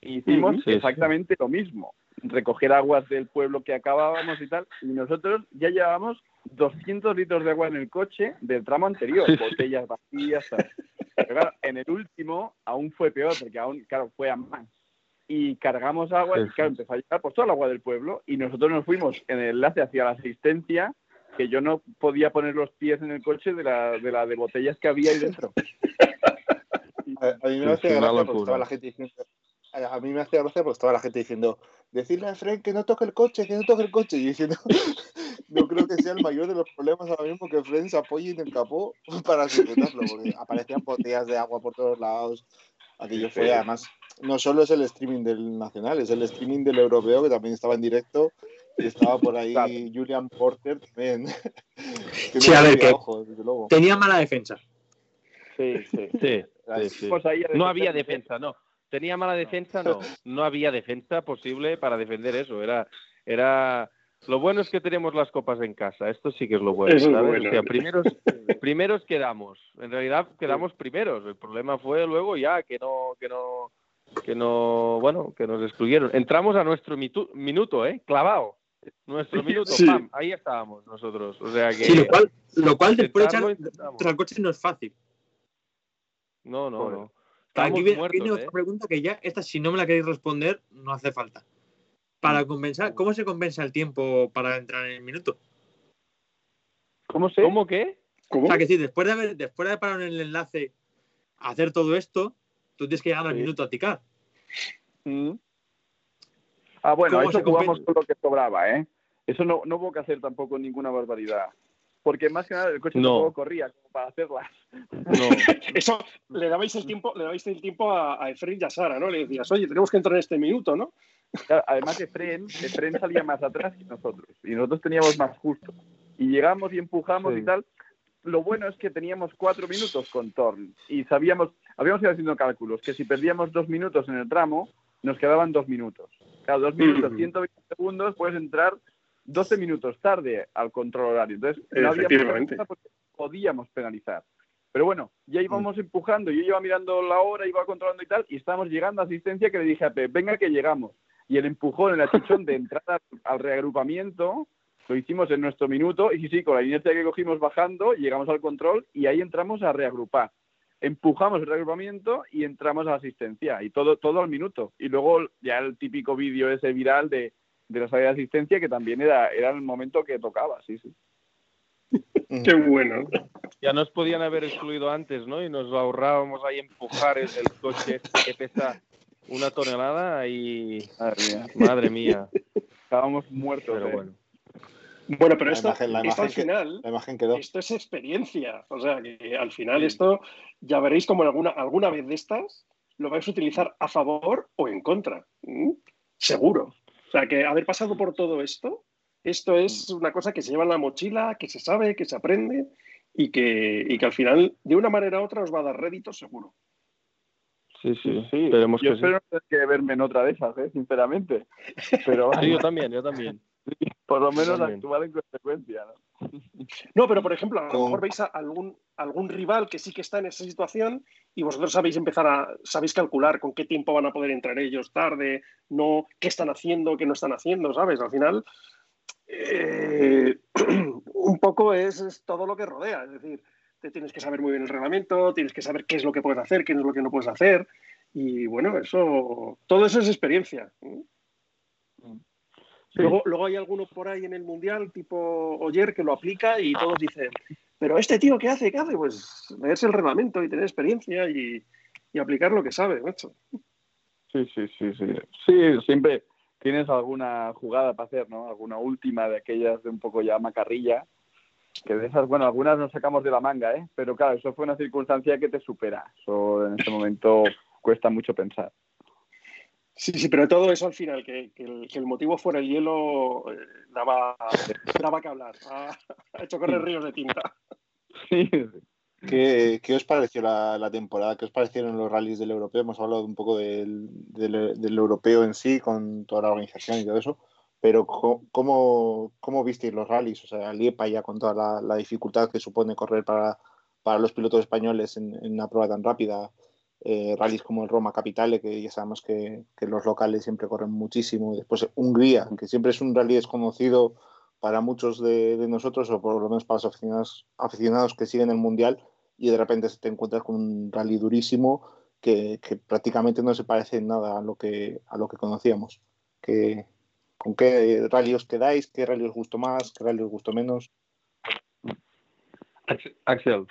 y hicimos exactamente lo mismo recoger aguas del pueblo que acabábamos y tal, y nosotros ya llevábamos 200 litros de agua en el coche del tramo anterior, botellas vacías. Pero claro, en el último aún fue peor, porque aún, claro, fue a más. Y cargamos agua y claro, empezó a llegar por toda el agua del pueblo y nosotros nos fuimos en el enlace hacia la asistencia que yo no podía poner los pies en el coche de la de, la de botellas que había ahí dentro. a, mí me hacía gracia porque estaba la gente diciendo, a mí me hacía gracia porque estaba la gente diciendo, decirle a Fren que no toque el coche, que no toque el coche, y diciendo, no creo que sea el mayor de los problemas ahora mismo que Fren se apoye en el capó para sujetarlo, porque aparecían botellas de agua por todos lados. Aquello fue, además, no solo es el streaming del nacional, es el streaming del europeo que también estaba en directo y estaba por ahí Julian Porter también. sí, a ver, que tenía mala defensa. Sí, sí. sí, no había defensa, no. Tenía mala defensa, no. No había defensa posible para defender eso. Era, era. Lo bueno es que tenemos las copas en casa. Esto sí que es lo bueno. primeros, primeros quedamos. En realidad quedamos primeros. El problema fue luego ya que no, que no, que no, bueno, que nos excluyeron. Entramos a nuestro minuto, ¿eh? Clavado. Nuestro minuto, pam, ahí estábamos nosotros. O sea que. Sí, lo cual, lo cual después echar el coche no es fácil. No, no, no. Aquí viene, otra ¿eh? pregunta que ya, esta si no me la queréis responder, no hace falta. Para mm. compensar, ¿cómo se compensa el tiempo para entrar en el minuto? ¿Cómo se? ¿Cómo qué? O sea, que sí, después de, haber, después de parar en el enlace a hacer todo esto, tú tienes que llegar al minuto a ticar. Mm. Ah, bueno, eso jugamos con lo que sobraba, ¿eh? Eso no, no hubo que hacer tampoco ninguna barbaridad. Porque más que nada el coche no. corría como para hacerlas. No. Eso le dabais el tiempo, le dabais el tiempo a, a Efren y a Sara, ¿no? Le decías, oye, tenemos que entrar en este minuto, ¿no? además Efren, Efren salía más atrás que nosotros. Y nosotros teníamos más justo. Y llegamos y empujamos y tal. Lo bueno es que teníamos cuatro minutos con Torn. Y sabíamos, habíamos ido haciendo cálculos, que si perdíamos dos minutos en el tramo, nos quedaban dos minutos. Cada dos minutos, 120 segundos, puedes entrar 12 minutos tarde al control horario. Entonces, no había porque podíamos penalizar. Pero bueno, ya íbamos empujando, yo iba mirando la hora, iba controlando y tal, y estábamos llegando a asistencia que le dije a Pep, venga que llegamos. Y el empujón, el achichón de entrada al reagrupamiento, lo hicimos en nuestro minuto, y sí, sí, con la inercia que cogimos bajando, llegamos al control y ahí entramos a reagrupar empujamos el reagrupamiento y entramos a asistencia y todo todo al minuto y luego ya el típico vídeo ese viral de, de la salida de asistencia que también era era el momento que tocaba sí sí. Qué bueno. Ya nos podían haber excluido antes no y nos ahorrábamos ahí empujar el, coche que pesa una tonelada y madre mía, estábamos muertos pero ¿eh? bueno. Bueno, pero esto, al final, esto es experiencia. O sea, que al final esto ya veréis como alguna, alguna vez de estas lo vais a utilizar a favor o en contra. Seguro. O sea, que haber pasado por todo esto, esto es mm. una cosa que se lleva en la mochila, que se sabe, que se aprende y que, y que al final, de una manera u otra, os va a dar rédito seguro. Sí, sí, sí. Esperemos yo espero no tener que verme en otra de esas, ¿eh? sinceramente. Pero... sí, yo también, yo también. por lo menos actuar en consecuencia. ¿no? no, pero por ejemplo, a lo mejor veis a algún, algún rival que sí que está en esa situación y vosotros sabéis empezar a, sabéis calcular con qué tiempo van a poder entrar ellos tarde, no, qué están haciendo, qué no están haciendo, ¿sabes? Al final, eh, un poco es, todo lo que rodea, es decir, te tienes que saber muy bien el reglamento, tienes que saber qué es lo que puedes hacer, qué es lo que no puedes hacer, y bueno, eso, todo eso es experiencia. Luego, luego hay alguno por ahí en el Mundial, tipo Oyer, que lo aplica y todos dicen, pero este tío, ¿qué hace? ¿Qué hace? Pues leerse el reglamento y tener experiencia y, aplicar lo que sabe, macho. Sí, sí, sí, sí. Sí, siempre tienes alguna jugada para hacer, ¿no? Alguna última de aquellas de un poco ya macarrilla, que de esas, bueno, algunas nos sacamos de la manga, ¿eh? Pero claro, eso fue una circunstancia que te supera. Eso en este momento cuesta mucho pensar. Sí, sí, pero todo eso al final, que, el, motivo fuera el hielo, eh, daba, daba, que hablar. Ha, hecho correr ríos de tinta. Sí. ¿Qué, ¿Qué, os pareció la, temporada? ¿Qué os parecieron los rallies del europeo? Hemos hablado un poco del, del, europeo en sí, con toda la organización y todo eso, pero ¿cómo, cómo visteis los rallies? O sea, Liepa ya con toda la, dificultad que supone correr para, para los pilotos españoles en, en, una prueba tan rápida eh, rallies como el Roma Capitale, que ya sabemos que, los locales siempre corren muchísimo. Después Hungría, que siempre es un rally desconocido para muchos de, nosotros, o por lo menos para los aficionados, aficionados que siguen el Mundial, y de repente te encuentras con un rally durísimo que, prácticamente no se parece en nada a lo que, a lo que conocíamos. Que, ¿Con qué rally os quedáis? ¿Qué rally os gustó más? ¿Qué rally os gustó menos? Axel.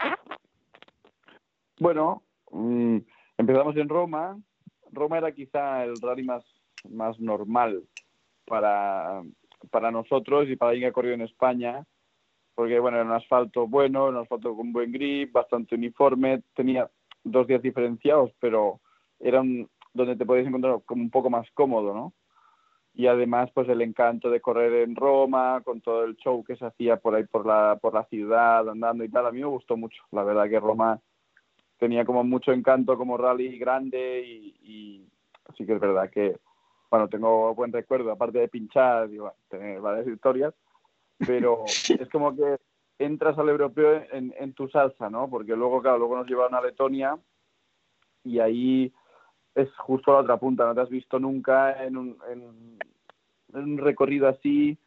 Bueno, mm, empezamos en Roma. Roma era quizá el rally más, más normal para, para nosotros y para alguien que ha corrido en España, porque bueno, era un asfalto bueno, un asfalto con buen grip, bastante uniforme, tenía dos días diferenciados, pero eran donde te podías encontrar como un poco más cómodo, ¿no? Y además, pues el encanto de correr en Roma, con todo el show que se hacía por ahí por la, por la ciudad, andando y tal, a mí me gustó mucho. La verdad que Roma tenía como mucho encanto como rally grande y, y sí que es verdad que, bueno, tengo buen recuerdo, aparte de pinchar y bueno, tener varias historias, pero es como que entras al europeo en, en, tu salsa, ¿no? Porque luego, claro, luego nos llevaron a Letonia y ahí es justo la otra punta, no te has visto nunca en un, en, un recorrido así,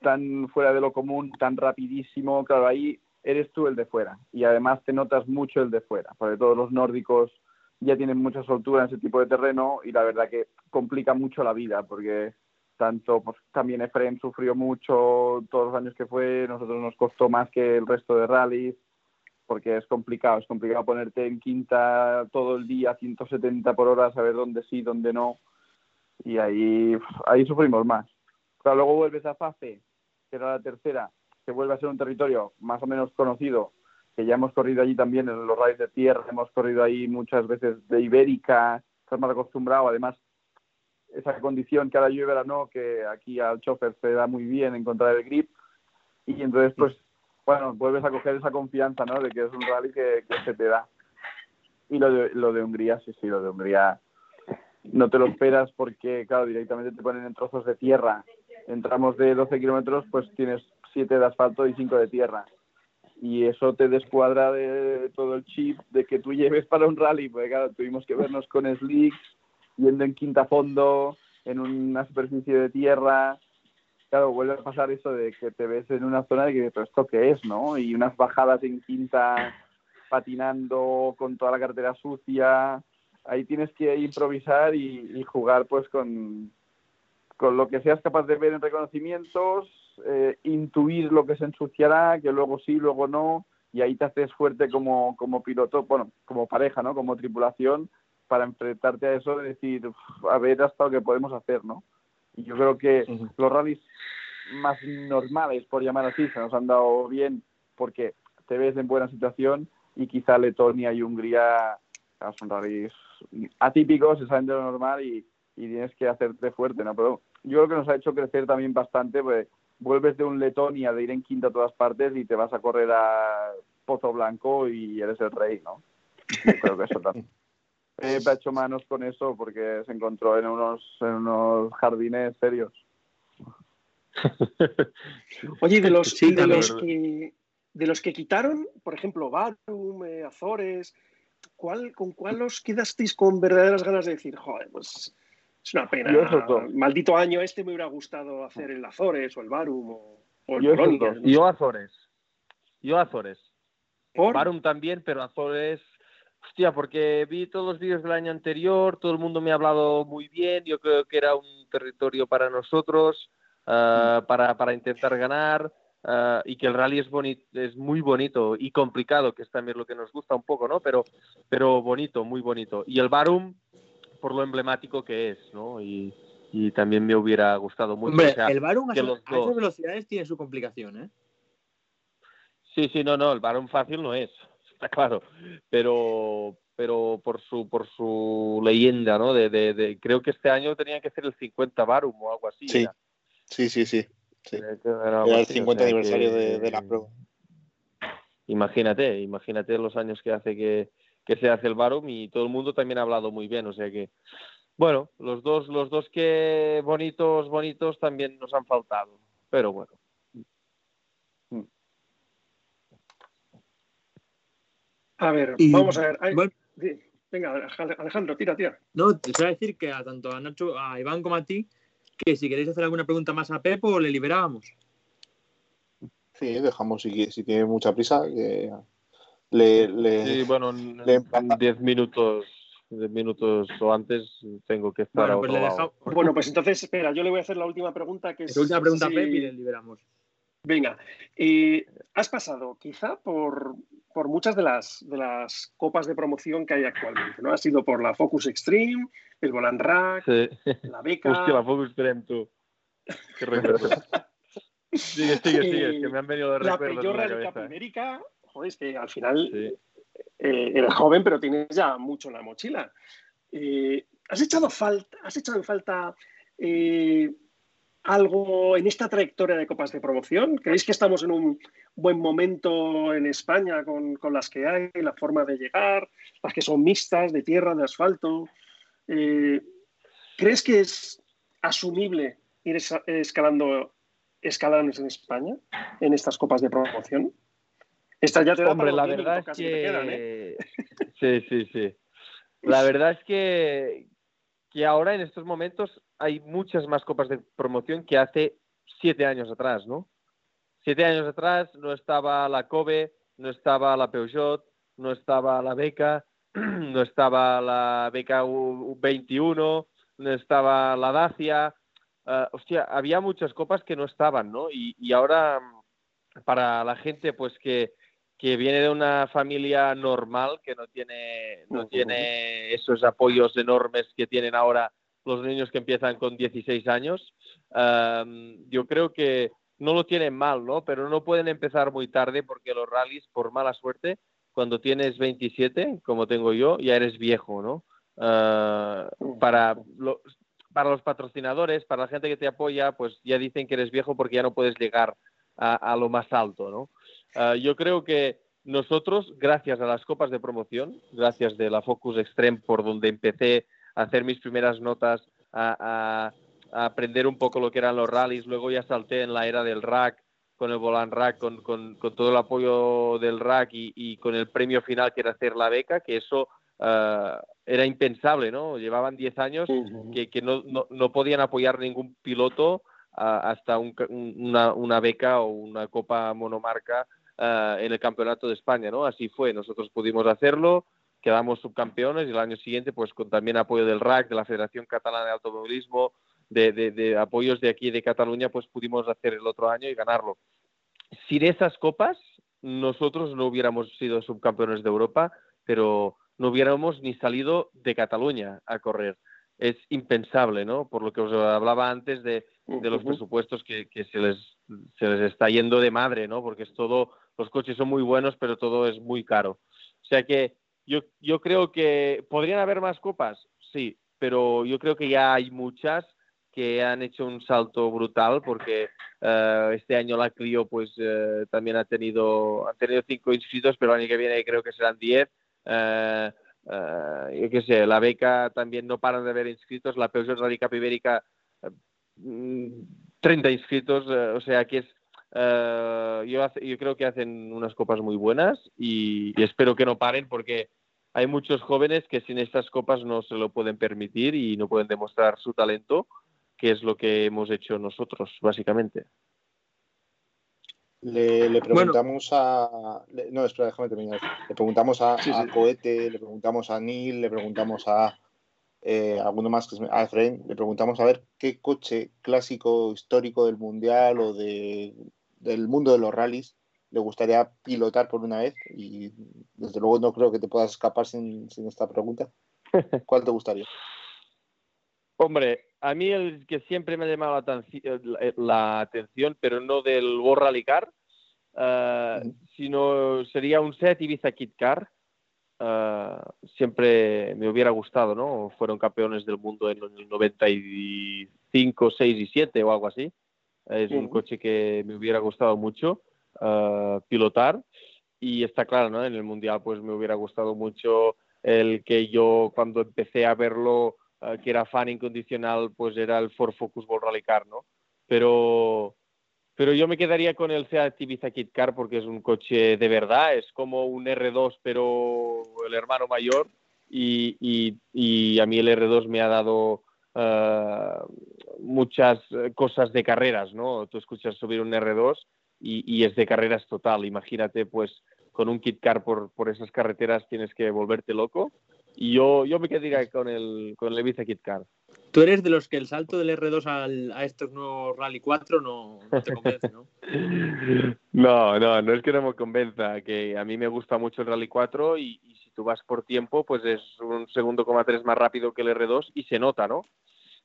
tan fuera de lo común, tan rapidísimo, claro, ahí eres tú el de fuera y además te notas mucho el de fuera, porque todos los nórdicos ya tienen mucha soltura en ese tipo de terreno y la verdad que complica mucho la vida porque tanto pues también Efrem sufrió mucho todos los años que fue, nosotros nos costó más que el resto de rallies porque es complicado, es complicado ponerte en quinta todo el día 170 por hora, saber dónde sí, dónde no y ahí ahí sufrimos más. Pero luego vuelves a Fafe, que era la tercera, que vuelve a ser un territorio más o menos conocido, que ya hemos corrido allí también en los rallies de tierra, hemos corrido ahí muchas veces de Ibérica, estás más acostumbrado, además esa condición que ahora llueve ahora no, que aquí al chofer se da muy bien encontrar el grip y entonces pues bueno, vuelves a coger esa confianza, ¿no? De que es un rally que, se te da. Y lo de, lo de Hungría, sí, sí, lo de Hungría no te lo esperas porque, claro, directamente te ponen en trozos de tierra. En tramos de 12 kilómetros, pues tienes 7 de asfalto y 5 de tierra. Y eso te descuadra de todo el chip de que tú lleves para un rally, porque, claro, tuvimos que vernos con slicks, yendo en quinta fondo, en una superficie de tierra. Claro, vuelve a pasar eso de que te ves en una zona de que dices, ¿esto qué es, no? Y unas bajadas en quinta patinando con toda la cartera sucia. Ahí tienes que improvisar y, jugar pues con, con lo que seas capaz de ver en reconocimientos, eh, intuir lo que se ensuciará, que luego sí, luego no, y ahí te haces fuerte como, como piloto, bueno, como pareja, ¿no? Como tripulación, para enfrentarte a eso de decir, a ver hasta lo que podemos hacer, ¿no? Y yo creo que los rallies más normales, por llamar así, se nos han dado bien porque te ves en buena situación y quizá Letonia y Hungría son rallies atípicos, se salen de lo normal y, tienes que hacerte fuerte, ¿no? Pero yo creo que nos ha hecho crecer también bastante, pues vuelves de un Letonia de ir en quinta a todas partes y te vas a correr a Pozo Blanco y eres el rey, ¿no? Yo creo que eso también. He hecho manos con eso porque se encontró en unos, en unos jardines serios. Oye, de los, de, los que, de los que quitaron, por ejemplo, Barum, eh, Azores, ¿cuál, ¿con cuál os quedasteis con verdaderas ganas de decir, joder, pues es una pena, maldito año este me hubiera gustado hacer el Azores o el Barum o, el yo, yo Azores, yo Azores. Barum también, pero Azores Hostia, porque vi todos los vídeos del año anterior, todo el mundo me ha hablado muy bien, yo creo que era un territorio para nosotros, ah, para, para, intentar ganar, ah, y que el rally es, bonito, es muy bonito y complicado, que es también lo que nos gusta un poco, ¿no? Pero, pero bonito, muy bonito. Y el Barum, por lo emblemático que es, ¿no? Y, y también me hubiera gustado mucho. Hombre, el Barum a, esas velocidades tiene su complicación, ¿eh? Sí, sí, no, no, el Barum fácil no es está claro, pero pero por su por su leyenda, ¿no? De, de, creo que este año tenía que ser el 50 Barum o algo así. Sí, sí, sí, sí. Era, el 50 aniversario de, la prueba. Imagínate, imagínate los años que hace que, que se hace el Barum y todo el mundo también ha hablado muy bien, o sea que bueno, los dos los dos que bonitos bonitos también nos han faltado, pero bueno. A ver, vamos a ver. venga, Alejandro, tira, tira. No, te voy a decir que a tanto a Nacho, a Iván como a ti, que si queréis hacer alguna pregunta más a Pepo, le liberábamos. Sí, dejamos si, si tiene mucha prisa, que, le, le, sí, bueno, en 10 minutos, diez minutos o antes tengo que estar bueno, pues Bueno, pues entonces, espera, yo le voy a hacer la última pregunta. que es, La última pregunta, Pepe, y le liberamos. Venga, eh, has pasado quizá por, por muchas de las, de las copas de promoción que hay actualmente, ¿no? Ha sido por la Focus Extreme, el Volant Rack, la beca... Hostia, la Focus Extreme, tú. Qué recuerdo. sigue, sigue, sigue, que me han venido de recuerdos La América, joder, es que al final eh, eres joven, pero tienes ya mucho en la mochila. Eh, ¿Has echado falta, has echado en falta eh, algo en esta trayectoria de copas de promoción? ¿Creéis que estamos en un buen momento en España con, las que hay, la forma de llegar, las que son mixtas, de tierra, de asfalto? ¿Crees que es asumible ir escalando escalones en España en estas copas de promoción? Esta ya te da Hombre, la verdad es que... ¿eh? Sí, sí, sí. La verdad es que, que ahora en estos momentos hay muchas más copas de promoción que hace siete años atrás, ¿no? Siete años atrás no estaba la Kobe, no estaba la Peugeot, no estaba la Beca, no estaba la Beca U21, no estaba la Dacia. Uh, hostia, había muchas copas que no estaban, ¿no? Y, y ahora, para la gente, pues que, que viene de una familia normal, que no tiene, no tiene esos apoyos enormes que tienen ahora los niños que empiezan con 16 años. yo creo que no lo tienen mal, ¿no? Pero no pueden empezar muy tarde porque los rallies, por mala suerte, cuando tienes 27, como tengo yo, ya eres viejo, ¿no? Ah, para, para los patrocinadores, para la gente que te apoya, pues ya dicen que eres viejo porque ya no puedes llegar a, lo más alto, ¿no? Ah, yo creo que nosotros, gracias a las copas de promoción, gracias de la Focus Extreme por donde empecé hacer mis primeras notas, a, aprender un poco lo que eran los rallies. Luego ya salté en la era del rack, con el volant rack, con, todo el apoyo del rack y, con el premio final que era hacer la beca, que eso eh, era impensable, ¿no? Llevaban 10 años que, no, podían apoyar ningún piloto hasta una, beca o una copa monomarca eh, en el campeonato de España, ¿no? Así fue, nosotros pudimos hacerlo, quedamos subcampeones y el año siguiente, pues con también apoyo del RAC, de la Federación Catalana de Automovilismo, de, apoyos de aquí de Cataluña, pues pudimos hacer el otro año y ganarlo. Sin esas copas, nosotros no hubiéramos sido subcampeones de Europa, pero no hubiéramos ni salido de Cataluña a correr. Es impensable, ¿no? Por lo que os hablaba antes de, los presupuestos que, se, les, se les está yendo de madre, ¿no? Porque es todo, los coches son muy buenos, pero todo es muy caro. O sea que yo, yo creo que podrían haber más copas, sí, pero yo creo que ya hay muchas que han hecho un salto brutal porque eh, este año la Clio pues eh, también ha tenido ha tenido cinco inscritos pero el año que viene creo que serán diez eh, yo qué sé la beca también no paran de haber inscritos la Peugeot Rally Ibérica 30 inscritos o sea que es yo, yo creo que hacen unas copas muy buenas y espero que no paren porque hay muchos jóvenes que sin estas copas no se lo pueden permitir y no pueden demostrar su talento, que es lo que hemos hecho nosotros, básicamente. Le, preguntamos a. no, espera, déjame terminar. Le preguntamos a, Cohete, le preguntamos a Neil, le preguntamos a eh, alguno más, que es a Efraín, le preguntamos a ver qué coche clásico histórico del mundial o de, del mundo de los rallies le gustaría pilotar por una vez y desde luego no creo que te puedas escapar sin, esta pregunta. ¿Cuál te gustaría? Hombre, a mí el que siempre me ha llamado la, atención, pero no del World Rally Car, eh, sino sería un Seat Ibiza Kit Car. Eh, siempre me hubiera gustado, ¿no? Fueron campeones del mundo en el 95, 6 y 7 o algo así. Es un coche que me hubiera gustado mucho. Eh, pilotar y está claro, ¿no? En el Mundial pues me hubiera gustado mucho el que yo cuando empecé a verlo, eh, que era fan incondicional, pues era el Ford Focus World Rally Car, ¿no? Pero, pero yo me quedaría con el Seat Ibiza Kit Car porque es un coche de verdad, es como un R2 pero el hermano mayor y, y, a mí el R2 me ha dado uh, muchas cosas de carreras, ¿no? Tú escuchas subir un R2 y, es de carreras total. Imagínate, pues, con un kit car por, por esas carreteras tienes que volverte loco. Y yo, yo me quedaría con el, con el Ibiza Kit Car. Tú eres de los que el salto del R2 al, a estos nuevos Rally 4 no, te convence, ¿no? no, no, no es que no me convenza, que a mí me gusta mucho el Rally 4 y, si tú vas por tiempo, pues es un segundo coma tres más rápido que el R2 y se nota, ¿no?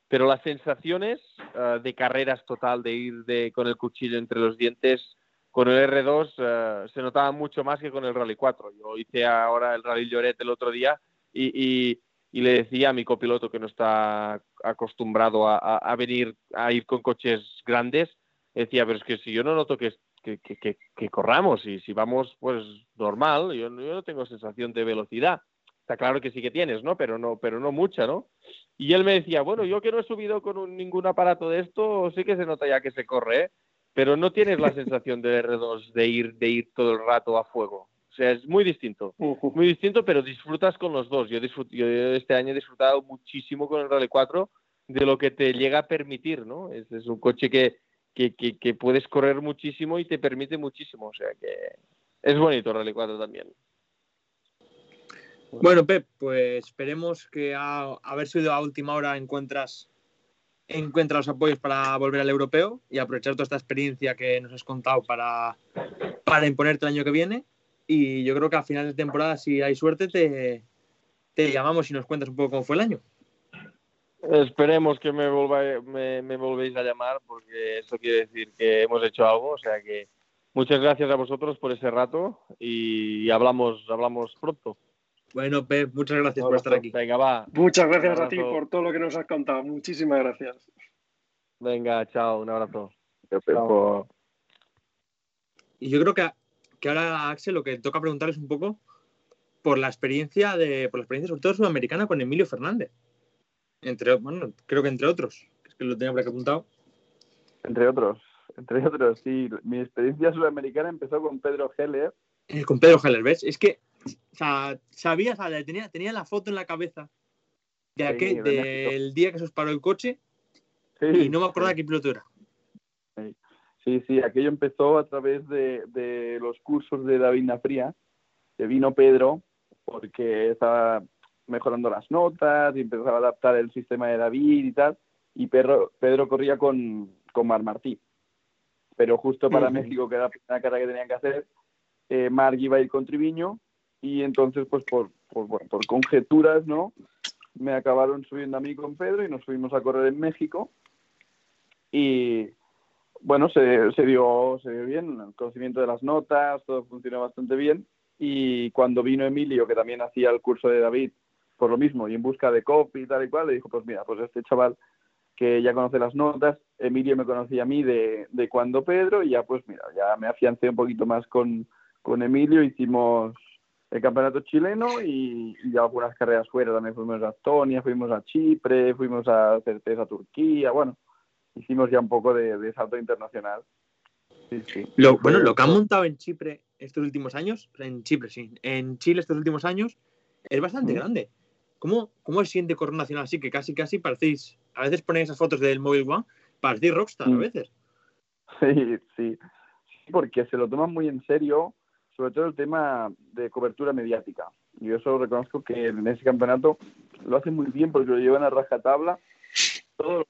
Pero las sensaciones uh, de carreras total, de ir de, con el cuchillo entre los dientes, con el R2 uh, se notaba mucho más que con el Rally 4. Yo hice ahora el Rally Lloret el otro día y, le decía a mi copiloto que no está acostumbrado a, venir a ir con coches grandes, decía, pero es que si yo no noto que, que, corramos y si vamos pues normal, yo, no tengo sensación de velocidad. Está claro que sí que tienes, ¿no? Pero no, pero no mucha, ¿no? Y él me decía, bueno, yo que no he subido con ningún aparato de esto, sí que se nota ya que se corre, ¿eh? pero no tienes la sensación de R2 de ir, de ir todo el rato a fuego. O sea, es muy distinto, muy distinto, pero disfrutas con los dos. Yo, yo este año he disfrutado muchísimo con el Rally 4 de lo que te llega a permitir, ¿no? Es, es un coche que, que, que, puedes correr muchísimo y te permite muchísimo. O sea que es bonito el Rally 4 también. Bueno, Pep, pues esperemos que a haber sido a última hora encuentras encuentras los apoyos para volver al europeo y aprovechar toda esta experiencia que nos has contado para, para imponerte el año que viene y yo creo que a final de temporada, si hay suerte, te, te llamamos y nos cuentas un poco cómo fue el año. Esperemos que me, me, volvéis a llamar porque eso quiere decir que hemos hecho algo. O sea que muchas gracias a vosotros por ese rato y hablamos, hablamos pronto. Bueno, Pep, muchas gracias por estar aquí. Venga, va. Muchas gracias a ti por todo lo que nos has contado. Muchísimas gracias. Venga, chao, un abrazo. Y yo creo que que ahora, Axel, lo que toca preguntar es un poco por la experiencia de, por la experiencia sobre todo sudamericana con Emilio Fernández. Entre, bueno, creo que entre otros, es que lo tenía por aquí apuntado. Entre otros, entre otros, sí. Mi experiencia sudamericana empezó con Pedro Heller. Eh, con Pedro Heller, ¿ves? Es que o sea, sabía, tenía, tenía la foto en la cabeza de aquel, del día que se os paró el coche y no me acordaba qué piloto era. Sí, sí, aquello empezó a través de, los cursos de David Nafría, que vino Pedro porque estaba mejorando las notas y empezaba a adaptar el sistema de David y tal, y Pedro, Pedro corría con, con Mar Martí. Pero justo para México, que era la primera carrera que tenían que hacer, eh, iba a ir con Triviño y entonces, pues por, por, por conjeturas, ¿no? Me acabaron subiendo a mí con Pedro y nos fuimos a correr en México. Y, bueno, se, se, dio, se dio bien, el conocimiento de las notas, todo funcionó bastante bien. Y cuando vino Emilio, que también hacía el curso de David, por lo mismo, y en busca de copy y tal y cual, le dijo, pues mira, pues este chaval que ya conoce las notas, Emilio me conocía a mí de, de cuando Pedro, y ya pues mira, ya me afiancé un poquito más con, con Emilio, hicimos el campeonato chileno y, y, algunas carreras fuera, también fuimos a Estonia, fuimos a Chipre, fuimos a Certeza, a Turquía, bueno, hicimos ya un poco de, salto internacional. Lo, bueno, lo que han montado en Chipre estos últimos años, en Chipre sí, en Chile estos últimos años, es bastante grande. ¿Cómo, ¿Cómo se siente correr nacional así? Que casi, casi parecéis, a veces ponéis esas fotos del Mobile One, parecéis rockstar a mm. veces. Sí, sí, porque se lo toman muy en serio, sobre todo el tema de cobertura mediática. Yo eso reconozco que en ese campeonato lo hacen muy bien porque lo llevan a rajatabla. Todos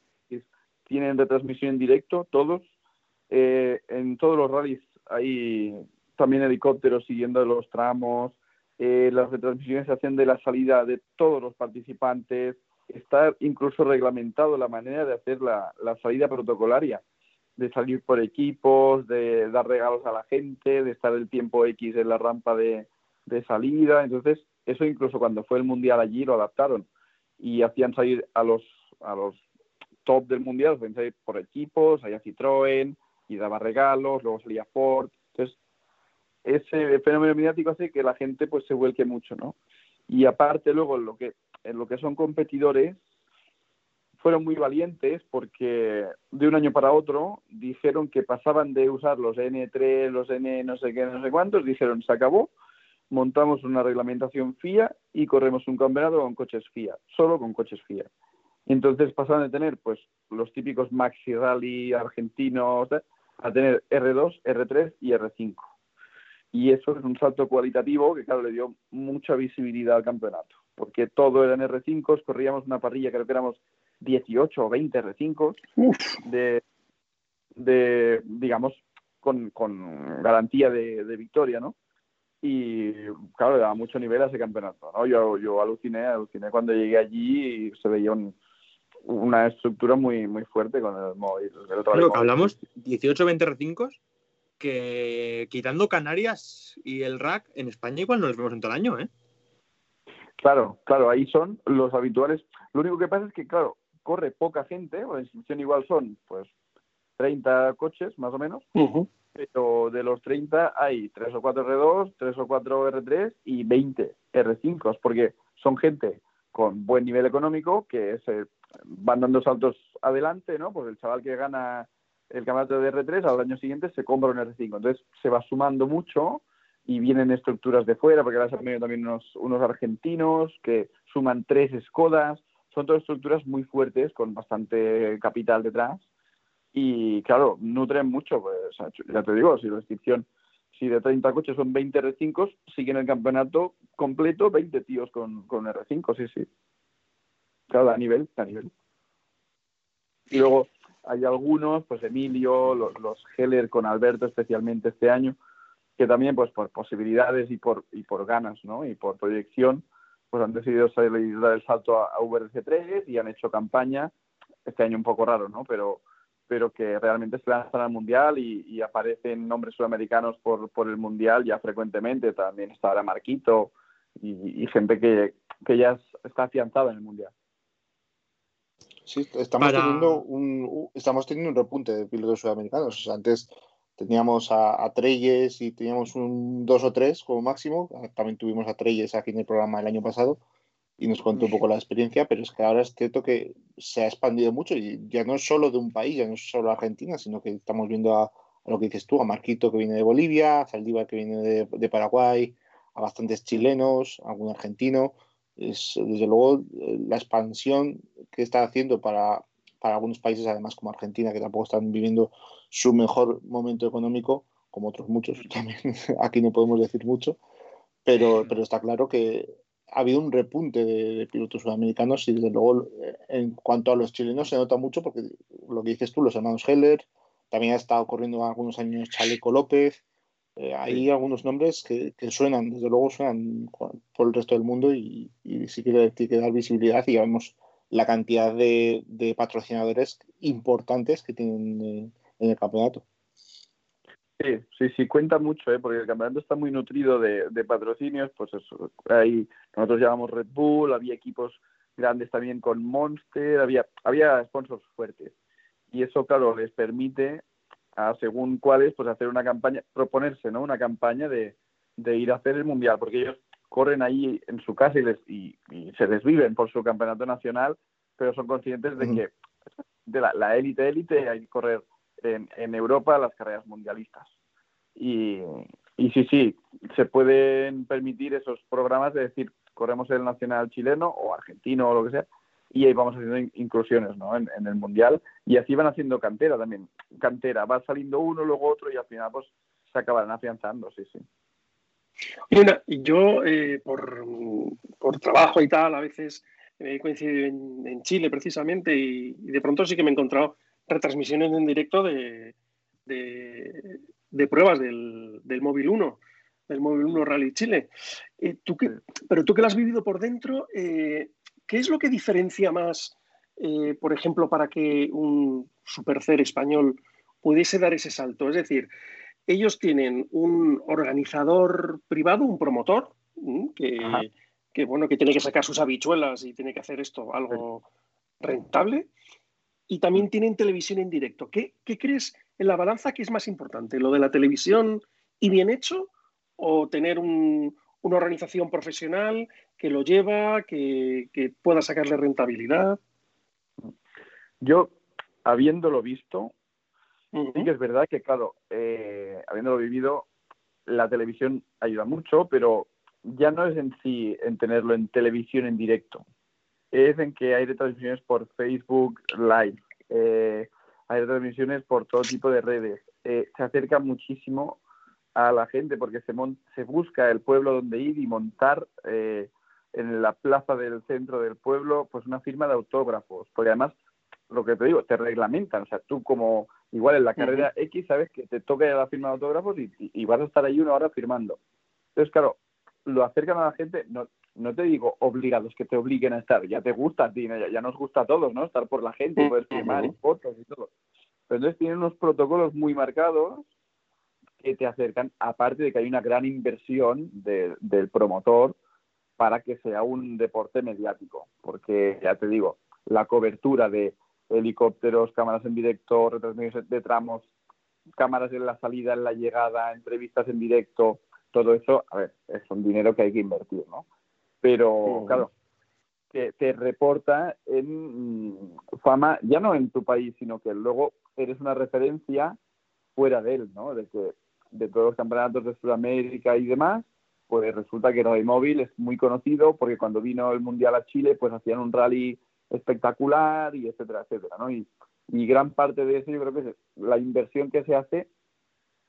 tienen retransmisión en directo, todos. Eh, en todos los rallies hay también helicópteros siguiendo los tramos. Eh, las retransmisiones se hacen de la salida de todos los participantes. Está incluso reglamentado la manera de hacer la, salida protocolaria, de salir por equipos, de dar regalos a la gente, de estar el tiempo X en la rampa de, de salida. Entonces, eso incluso cuando fue el Mundial allí lo adaptaron y hacían salir a los, a los top del mundial, pensé por equipos, había Citroën y daba regalos, luego salía Ford. Entonces, ese fenómeno mediático hace que la gente pues se vuelque mucho, ¿no? Y aparte luego lo que, en lo que son competidores, fueron muy valientes porque de un año para otro dijeron que pasaban de usar los N3, los N no sé qué, no sé cuántos, dijeron se acabó, montamos una reglamentación FIA y corremos un campeonato con coches FIA, solo con coches FIA. Entonces pasaron de tener pues los típicos maxi rally argentinos a tener R2, R3 y R5. Y eso es un salto cualitativo que, claro, le dio mucha visibilidad al campeonato, porque todo era en R5, corríamos una parrilla, creo que éramos 18 o 20 R5 de, de, digamos, con, con garantía de, victoria, ¿no? Y claro, le daba mucho nivel a ese campeonato, ¿no? Yo, yo aluciné, aluciné cuando llegué allí y se veía una estructura muy, muy fuerte con el móvil. hablamos 18-20 R5 que quitando Canarias y el rack, en España igual no los vemos en todo el año, ¿eh? Claro, claro, ahí son los habituales. Lo único que pasa es que, claro, corre poca gente, la inscripción igual son, pues, 30 coches, más o menos, pero de los 30 hay 3 o 4 R2, 3 o 4 R3 y 20 R5, porque son gente con buen nivel económico que se van dando saltos adelante, ¿no? Pues el chaval que gana el campeonato de R3 al año siguiente se compra un R5. Entonces se va sumando mucho y vienen estructuras de fuera, porque ahora se han venido también unos, unos argentinos que suman tres Skodas. Son todas estructuras muy fuertes con bastante capital detrás. Y claro, nutren mucho. Pues, ya te digo, si la inscripción, si de 30 coches son 20 R5, siguen el campeonato completo 20 tíos con, con R5, sí, sí. Claro, a nivel, a nivel. Y luego hay algunos, pues Emilio, los, los Heller con Alberto especialmente este año, que también pues por posibilidades y por, y por ganas, ¿no? Y por proyección, pues han decidido salir, dar el salto a, a VRC3 y han hecho campaña, este año un poco raro, ¿no? Pero, pero que realmente se lanzan al Mundial y, aparecen nombres sudamericanos por, por el Mundial ya frecuentemente, también está ahora Marquito y, y gente que, que ya está afianzada en el Mundial. Sí, estamos, teniendo un, estamos teniendo un repunte de pilotos sudamericanos. antes teníamos a, a Treyes y teníamos un dos o tres como máximo. También tuvimos a Treyes aquí en el programa el año pasado y nos contó un poco la experiencia, pero es que ahora es cierto que se ha expandido mucho y ya no es solo de un país, ya no es solo Argentina, sino que estamos viendo a, lo que dices tú, a Marquito que viene de Bolivia, a Zaldívar que viene de, de Paraguay, a bastantes chilenos, algún argentino es desde luego la expansión que está haciendo para, para algunos países, además como Argentina, que tampoco están viviendo su mejor momento económico, como otros muchos, también aquí no podemos decir mucho, pero, pero está claro que ha habido un repunte de, pilotos sudamericanos y desde luego eh, en cuanto a los chilenos se nota mucho porque lo que dices tú, los hermanos Heller, también ha estado corriendo algunos años Chaleco López, eh, hay algunos nombres que, suenan, desde luego suenan por el resto del mundo y, y sí que hay que dar visibilidad y ya vemos la cantidad de, patrocinadores importantes que tienen en, el campeonato. Sí, sí, sí, cuenta mucho, ¿eh? porque el campeonato está muy nutrido de, patrocinios, pues eso, ahí nosotros llamamos Red Bull, había equipos grandes también con Monster, había, había sponsors fuertes. Y eso, claro, les permite según cuáles, pues hacer una campaña, proponerse, ¿no? Una campaña de, ir a hacer el mundial, porque ellos corren ahí en su casa y, les, y, se desviven por su campeonato nacional, pero son conscientes de que de la élite élite hay que correr en, en, Europa las carreras mundialistas. Y, y sí, sí, se pueden permitir esos programas de decir, corremos el nacional chileno o argentino o lo que sea, y ahí vamos haciendo inclusiones ¿no? en, el mundial y así van haciendo cantera también cantera va saliendo uno luego otro y al final pues se acabarán afianzando sí sí Mira, yo eh, por, por, trabajo y tal a veces he coincidido en, Chile precisamente y, de pronto sí que me he encontrado retransmisiones en directo de, de, pruebas del, del móvil 1 del móvil 1 Rally Chile. Eh, ¿tú que, pero tú que lo has vivido por dentro, eh, ¿Qué es lo que diferencia más, eh, por ejemplo, para que un supercer español pudiese dar ese salto? Es decir, ellos tienen un organizador privado, un promotor, que, bueno, que tiene que sacar sus habichuelas y tiene que hacer esto algo rentable. Y también tienen televisión en directo. ¿Qué, ¿Qué, crees en la balanza que es más importante? ¿Lo de la televisión y bien hecho? ¿O tener un, una organización profesional que lo lleva, que, pueda sacarle rentabilidad. Yo, habiéndolo visto, sí que es verdad que, claro, eh, habiéndolo vivido, la televisión ayuda mucho, pero ya no es en sí en tenerlo en televisión en directo. Es en que hay retransmisiones por Facebook Live, eh, hay retransmisiones por todo tipo de redes. Eh, se acerca muchísimo a la gente porque se, se busca el pueblo donde ir y montar eh, en la plaza del centro del pueblo pues una firma de autógrafos, porque además lo que te digo, te reglamentan, o sea, tú como igual en la carrera X sabes que te toca la firma de autógrafos y, vas a estar ahí una hora firmando. Entonces, claro, lo acercan a la gente, no, no te digo obligados que te obliguen a estar, ya te gusta a ti, ya, nos gusta a todos, ¿no? Estar por la gente, poder firmar fotos y todo. Pero entonces tienen unos protocolos muy marcados que te acercan, aparte de que hay una gran inversión del promotor para que sea un deporte mediático, porque ya te digo, la cobertura de helicópteros, cámaras en directo, retransmisiones de tramos, cámaras en la salida, en la llegada, entrevistas en directo, todo eso, a ver, es un dinero que hay que invertir, ¿no? Pero, claro, te, te, reporta en mm, fama, ya no en tu país, sino que luego eres una referencia fuera de él, ¿no? De que de todos los campeonatos de Sudamérica y demás, pues resulta que Rally Móvil es muy conocido porque cuando vino el Mundial a Chile, pues hacían un rally espectacular y etcétera, etcétera, ¿no? Y, gran parte de eso yo creo que es la inversión que se hace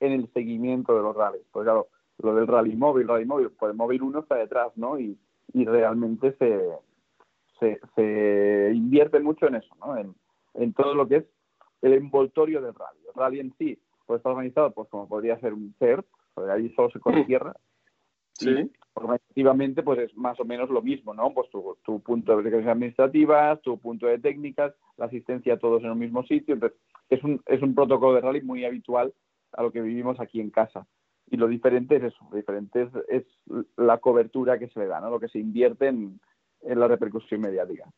en el seguimiento de los rallies. Pues claro, lo del rally móvil, rally móvil, pues el móvil uno está detrás, ¿no? Y, y realmente se, se, se, invierte mucho en eso, ¿no? En, en todo lo que es el envoltorio del rally. El rally en sí, pues está organizado, pues como podría ser un CERT, porque ahí solo se corre tierra, Sí. Organizativamente, pues es más o menos lo mismo, ¿no? Pues tu, tu punto de verificación administrativas, tu punto de técnicas, la asistencia a todos en el mismo sitio. Entonces, es un, es un protocolo de rally muy habitual a lo que vivimos aquí en casa. Y lo diferente es eso, lo diferente es, la cobertura que se le da, ¿no? Lo que se invierte en, en la repercusión mediática.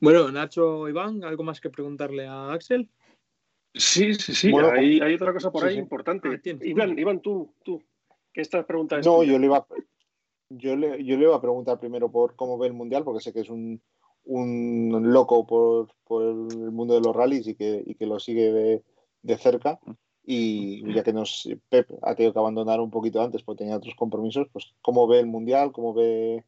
Bueno, Nacho, Iván, ¿algo más que preguntarle a Axel? Sí, sí, sí. hay, hay, otra cosa por ahí importante. Ah, Iván, Iván, tú, tú, ¿qué estás preguntando? No, yo le, iba, yo, le, yo le iba a preguntar primero por cómo ve el Mundial, porque sé que es un, un loco por, por, el mundo de los rallies y que, y que lo sigue de, de, cerca. Y ya que nos Pep ha tenido que abandonar un poquito antes porque tenía otros compromisos, pues cómo ve el Mundial, cómo ve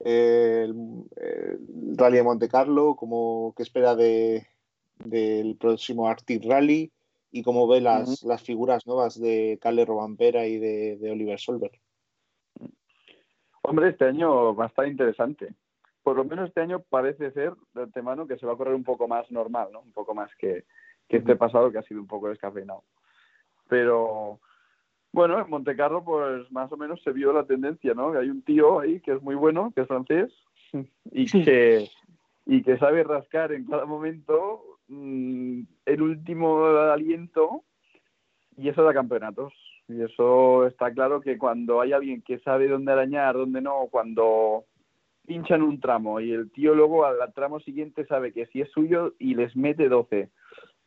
el, el Rally de Monte Carlo, cómo, qué espera de, del próximo Arctic Rally y cómo ve las, las figuras nuevas de Calle Robampera y de, Oliver Solver. Hombre, este año va a estar interesante. Por lo menos este año parece ser de antemano que se va a correr un poco más normal, ¿no? Un poco más que, que este pasado que ha sido un poco descafeinado. Pero bueno, en Montecarlo pues más o menos se vio la tendencia, ¿no? Que hay un tío ahí que es muy bueno, que es francés y que y que sabe rascar en cada momento Mm, el último aliento y eso da campeonatos. Y eso está claro que cuando hay alguien que sabe dónde arañar, dónde no, cuando pinchan un tramo y el tío luego al tramo siguiente sabe que si es suyo y les mete 12.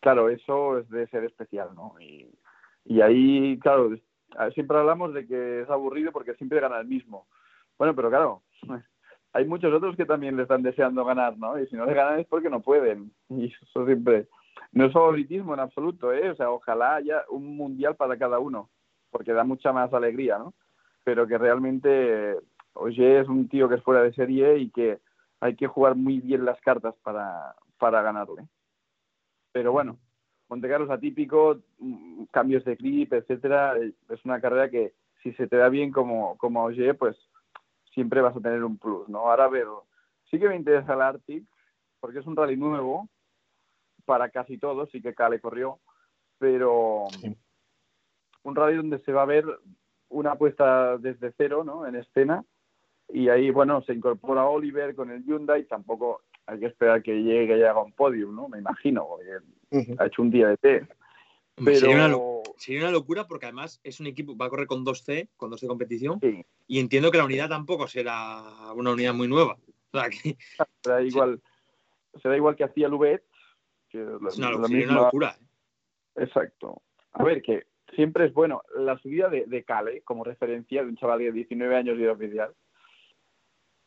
Claro, eso es de ser especial, ¿no? Y, ahí, claro, siempre hablamos de que es aburrido porque siempre gana el mismo. Bueno, pero claro, hay muchos otros que también le están deseando ganar, ¿no? Y si no le ganan es porque no pueden. Y eso siempre no es favoritismo en absoluto, ¿eh? O sea, ojalá haya un mundial para cada uno, porque da mucha más alegría, ¿no? Pero que realmente Oye es un tío que es fuera de serie y que hay que jugar muy bien las cartas para, para ganarle. Pero bueno, Montecarlo es atípico, mm, cambios de clip, etcétera, es una carrera que si se te da bien como, como Oye, pues siempre vas a tener un plus, ¿no? Ahora ver, sí que me interesa el Arctic, porque es un rally nuevo para casi todos, sí que Cale corrió, pero un rally donde se va a ver una apuesta desde cero, ¿no? En escena, y ahí, bueno, se incorpora Oliver con el Hyundai, tampoco hay que esperar que llegue y haga un podium, ¿no? Me imagino, ha hecho un día de té. Pero... Sería, una, locura porque además es un equipo, va a correr con 2C, con 2C competición, y entiendo que la unidad tampoco será una unidad muy nueva. será, igual, será igual que hacía Lubet. Que es una, locura. ¿eh? Exacto. A ver, que siempre es bueno. La subida de, de Cale, como referencia de un chaval de 19 años y de oficial,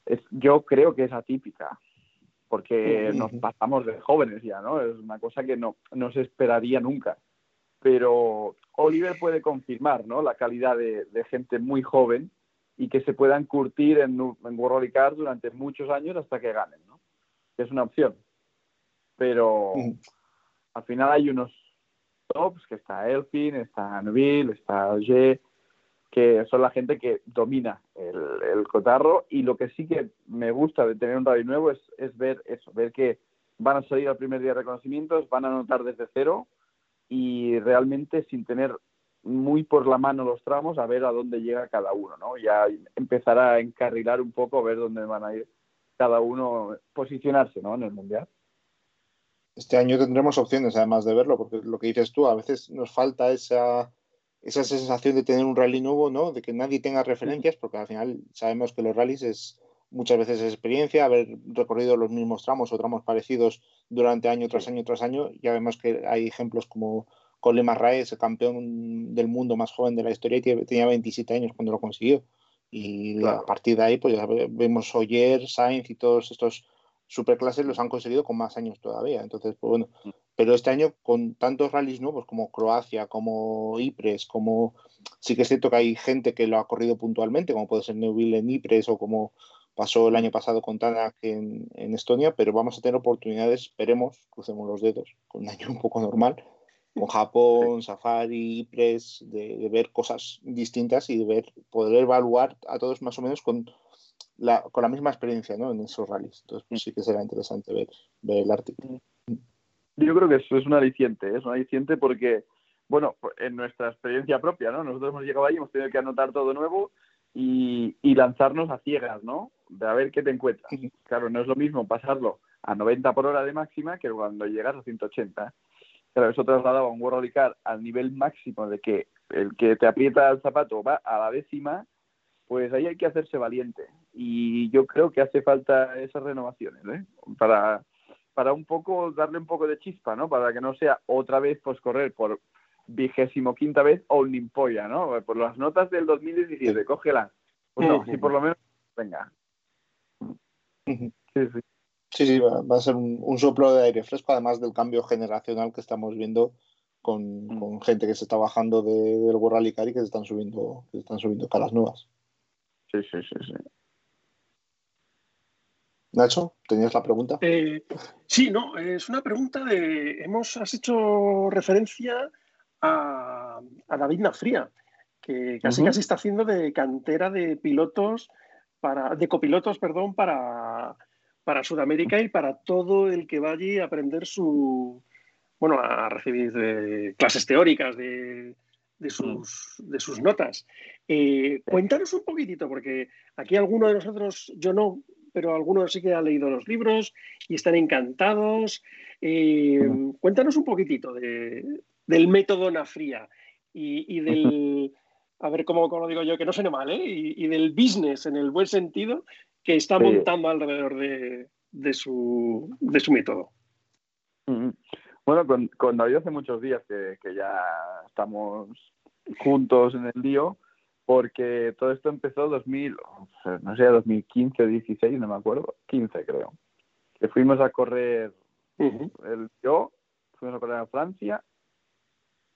es, yo creo que es atípica porque nos pasamos de jóvenes ya, ¿no? Es una cosa que no, no se esperaría nunca pero Oliver puede confirmar ¿no? la calidad de, gente muy joven y que se puedan curtir en, en World Cars durante muchos años hasta que ganen, ¿no? Es una opción. Pero al final hay unos tops, que está Elfin, está Neville, está G, que son la gente que domina el, cotarro y lo que sí que me gusta de tener un rally nuevo es, es ver eso, ver que van a salir al primer día de reconocimientos, van a anotar desde cero y realmente sin tener muy por la mano los tramos a ver a dónde llega cada uno, ¿no? Ya empezará a encarrilar un poco, ver dónde van a ir cada uno, posicionarse, ¿no? En el Mundial. Este año tendremos opciones, además de verlo, porque lo que dices tú, a veces nos falta esa, esa sensación de tener un rally nuevo, ¿no? De que nadie tenga referencias, porque al final sabemos que los rallies es muchas veces es experiencia, haber recorrido los mismos tramos o tramos parecidos durante año tras año tras año. Ya vemos que hay ejemplos como Colin McRae, el campeón del mundo más joven de la historia, y tenía 27 años cuando lo consiguió. Y a partir de ahí, pues ya vemos Oyer, Sainz y todos estos superclases los han conseguido con más años todavía. Entonces, pues bueno, mm. pero este año con tantos rallies nuevos como Croacia, como Ypres, como sí que es cierto que hay gente que lo ha corrido puntualmente, como puede ser Neuville en Ypres o como pasó el año pasado con Tanak en, en, Estonia, pero vamos a tener oportunidades, esperemos, crucemos los dedos, con un año un poco normal, con Japón, Safari, Ypres, de, de ver cosas distintas y de ver, poder evaluar a todos más o menos con la, con la misma experiencia ¿no? en esos rallies. Entonces, pues, sí que será interesante ver, ver el artículo. Yo creo que eso es un aliciente, ¿eh? es un aliciente porque, bueno, en nuestra experiencia propia, ¿no? Nosotros hemos llegado ahí, hemos tenido que anotar todo nuevo y, y lanzarnos a ciegas, ¿no? De a ver qué te encuentras. Claro, no es lo mismo pasarlo a 90 por hora de máxima que cuando llegas a 180. Claro, eso trasladaba un World Car al nivel máximo de que el que te aprieta el zapato va a la décima, pues ahí hay que hacerse valiente y yo creo que hace falta esas renovaciones, ¿eh? Para, para un poco darle un poco de chispa, ¿no? Para que no sea otra vez pues correr por vigésimo quinta vez o un ¿no? Por las notas del 2017, cógelas. Pues no, si por lo menos, venga. Sí, sí. Sí, sí, va, a ser un, soplo de aire fresco, además del cambio generacional que estamos viendo con, mm. con gente que se está bajando de, del World y que se están subiendo, que se están subiendo caras nuevas. Sí, sí, sí, sí. Nacho, ¿tenías la pregunta? Eh, sí, no, es una pregunta de. Hemos has hecho referencia a, David Nafría, que casi casi está haciendo de cantera de pilotos para, de copilotos, perdón, para, para Sudamérica y para todo el que va allí a aprender su bueno, a recibir eh, clases teóricas de, sus, de sus notas. Eh, cuéntanos un poquitito, porque aquí alguno de nosotros, yo no, pero algunos sí que han leído los libros y están encantados. Eh, cuéntanos un poquitito del método Nafría y, y del, a ver cómo, lo digo yo, que no suene mal, ¿eh? y, del business en el buen sentido que está montando alrededor de, su, método. Bueno, con, David hace muchos días que, que ya estamos juntos en el lío porque todo esto empezó 2000, no sé, 2015 o 16, no me acuerdo, 15 creo, que fuimos a correr, el, yo, fuimos a correr a Francia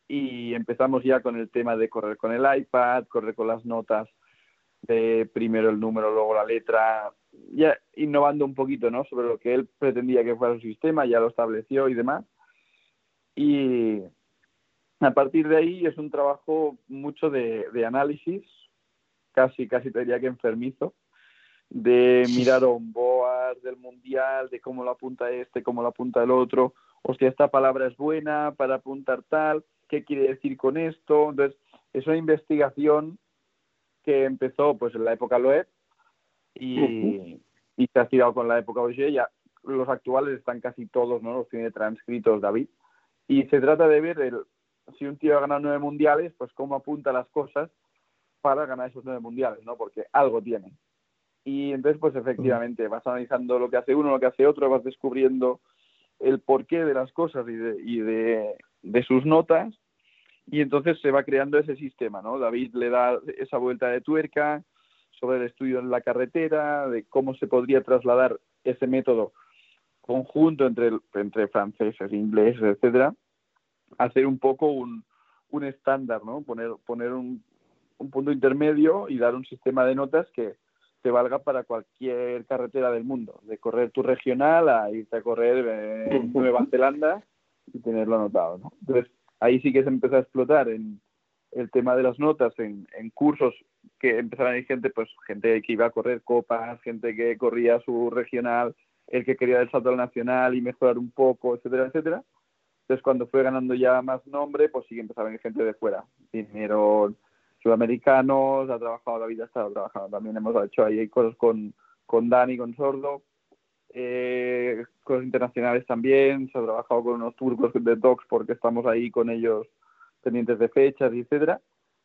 y empezamos ya con el tema de correr con el iPad, correr con las notas de primero el número, luego la letra, ya innovando un poquito, ¿no? Sobre lo que él pretendía que fuera su sistema, ya lo estableció y demás. Y, a partir de ahí es un trabajo mucho de, análisis, casi, casi te diría que enfermizo, de mirar un board del mundial, de cómo lo apunta este, cómo lo apunta el otro, o si esta palabra es buena para apuntar tal, qué quiere decir con esto. Entonces, es una investigación que empezó pues en la época Loeb y, y se ha tirado con la época Oye, ya los actuales están casi todos, ¿no? Los tiene transcritos David. Y se trata de ver el, si un tío ha ganado nueve mundiales, pues cómo apunta las cosas para ganar esos nueve mundiales, ¿no? Porque algo tiene. Y entonces, pues efectivamente, vas analizando lo que hace uno, lo que hace otro, vas descubriendo el porqué de las cosas y de, y de, de sus notas, y entonces se va creando ese sistema, ¿no? David le da esa vuelta de tuerca sobre el estudio en la carretera, de cómo se podría trasladar ese método conjunto entre, entre franceses, ingleses, etcétera, hacer un poco un, un estándar, ¿no? Poner, poner un, un, punto intermedio y dar un sistema de notas que te valga para cualquier carretera del mundo, de correr tu regional a irte a correr en Nueva Zelanda y tenerlo anotado, ¿no? Entonces, ahí sí que se empezó a explotar en el tema de las notas en, cursos que empezaban a ir gente, pues gente que iba a correr copas, gente que corría su regional, el que quería el salto al nacional y mejorar un poco, etcétera, etcétera. Entonces, cuando fue ganando ya más nombre, pues sí que empezaba a venir gente de fuera. Vinieron sudamericanos, ha trabajado, la vida ha estado trabajando. También hemos hecho ahí cosas con, con Dani, con Sordo, eh, cosas internacionales también. Se ha trabajado con unos turcos de Docs porque estamos ahí con ellos pendientes de fechas, etcétera.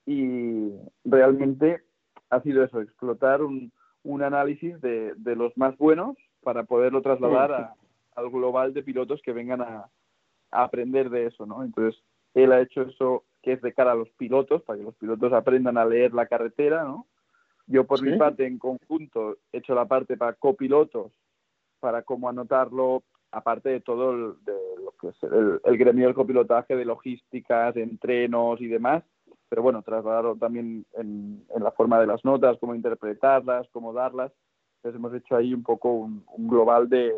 Y realmente ha sido eso, explotar un, un análisis de, de, los más buenos para poderlo trasladar al global de pilotos que vengan a, a, aprender de eso, ¿no? Entonces, él ha hecho eso que es de cara a los pilotos, para que los pilotos aprendan a leer la carretera, ¿no? Yo por mi parte, en conjunto, he hecho la parte para copilotos, para cómo anotarlo, aparte de todo el, de lo que es el, gremio del copilotaje, de logísticas, de entrenos y demás, pero bueno, trasladarlo también en, la forma de las notas, cómo interpretarlas, cómo darlas. Entonces hemos hecho ahí un poco un, global de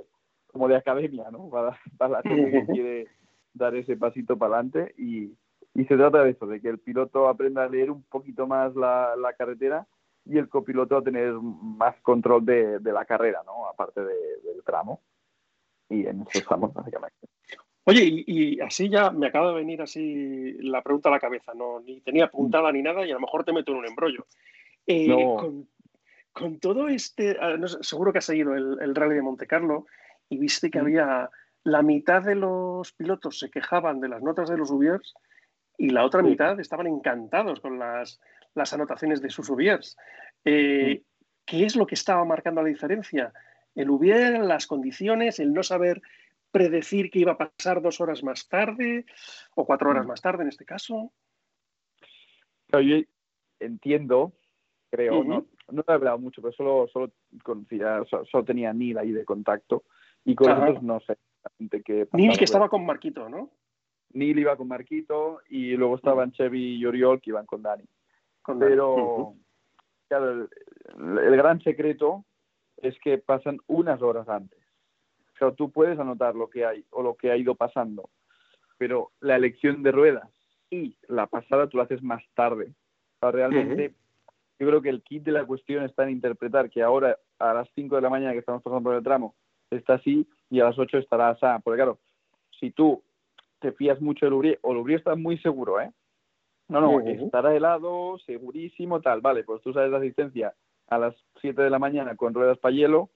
como de academia, ¿no? Para, para la gente que quiere dar ese pasito para adelante y, y se trata de eso, de que el piloto aprenda a leer un poquito más la, la carretera y el copiloto a tener más control de, de la carrera, ¿no? Aparte del tramo. Y en eso estamos, básicamente. Oye, y, así ya me acaba de venir así la pregunta a la cabeza, no ni tenía apuntada ni nada y a lo mejor te meto en un embrollo. Eh, con, todo este, ah, seguro que has seguido el, rally de Monte Carlo y viste que había la mitad de los pilotos se quejaban de las notas de los Ubiers y la otra mitad estaban encantados con las, las anotaciones de sus Ubiers. Eh, ¿Qué es lo que estaba marcando la diferencia? El Ubier, las condiciones, el no saber predecir que iba a pasar dos horas más tarde o cuatro horas más tarde en este caso. yo entiendo, creo, no, no he hablado mucho, pero solo, solo conocía, solo, tenía Nil ahí de contacto y con otros no sé qué. Nil que estaba con Marquito, ¿no? Neil iba con Marquito y luego estaban Chevy y Oriol que iban con Dani. Pero, claro, el, gran secreto es que pasan unas horas antes. O sea, tú puedes anotar lo que hay o lo que ha ido pasando, pero la elección de ruedas y la pasada tú la haces más tarde. O realmente, yo creo que el kit de la cuestión está en interpretar que ahora a las 5 de la mañana que estamos pasando por el tramo está así y a las 8 estará así. Porque claro, si tú te fías mucho del Uri, o el Uri está muy seguro, ¿eh? No, no, estará helado, segurísimo, tal. Vale, pues tú sales de asistencia a las 7 de la mañana con ruedas para hielo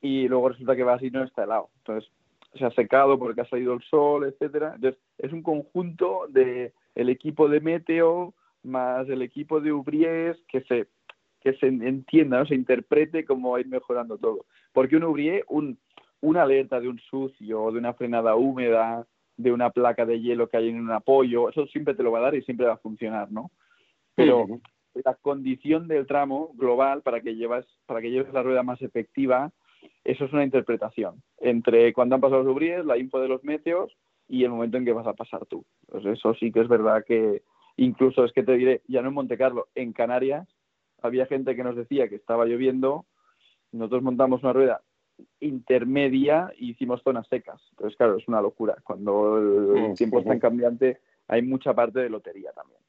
y luego resulta que va así y no está helado. Entonces, se ha secado porque ha salido el sol, etcétera. Entonces, es un conjunto de el equipo de Meteo más el equipo de Ubriés que se que se entienda, ¿no? se interprete cómo va a ir mejorando todo. Porque un Ubrié, un, una alerta de un sucio, de una frenada húmeda, de una placa de hielo que hay en un apoyo, eso siempre te lo va a dar y siempre va a funcionar, ¿no? Pero la condición del tramo global para que llevas, para que lleves la rueda más efectiva, eso es una interpretación entre cuando han pasado los ubríes, la info de los meteos y el momento en que vas a pasar tú. Pues eso sí que es verdad que incluso es que te diré, ya no en Monte Carlo, en Canarias había gente que nos decía que estaba lloviendo, nosotros montamos una rueda intermedia hicimos zonas secas. Entonces, claro, es una locura. Cuando el tiempo es tan cambiante, hay mucha parte de lotería también.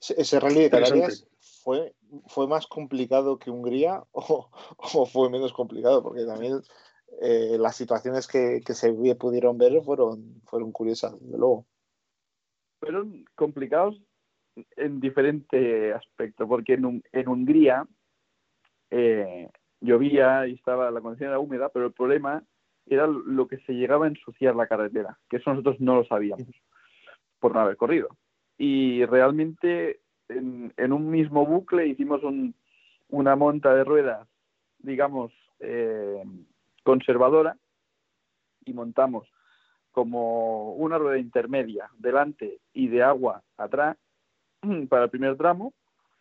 ¿Ese rally de Canarias fue, fue más complicado que Hungría o, fue menos complicado? Porque también eh, las situaciones que, se pudieron ver fueron, fueron curiosas, desde luego. Fueron complicados en diferente aspecto, porque en, en Hungría eh, llovía y estaba la condición era húmeda, pero el problema era lo que se llegaba a ensuciar la carretera, que eso nosotros no lo sabíamos por no haber corrido. Y realmente en, un mismo bucle hicimos una monta de ruedas, digamos, eh, conservadora y montamos como una rueda intermedia delante y de agua atrás para el primer tramo.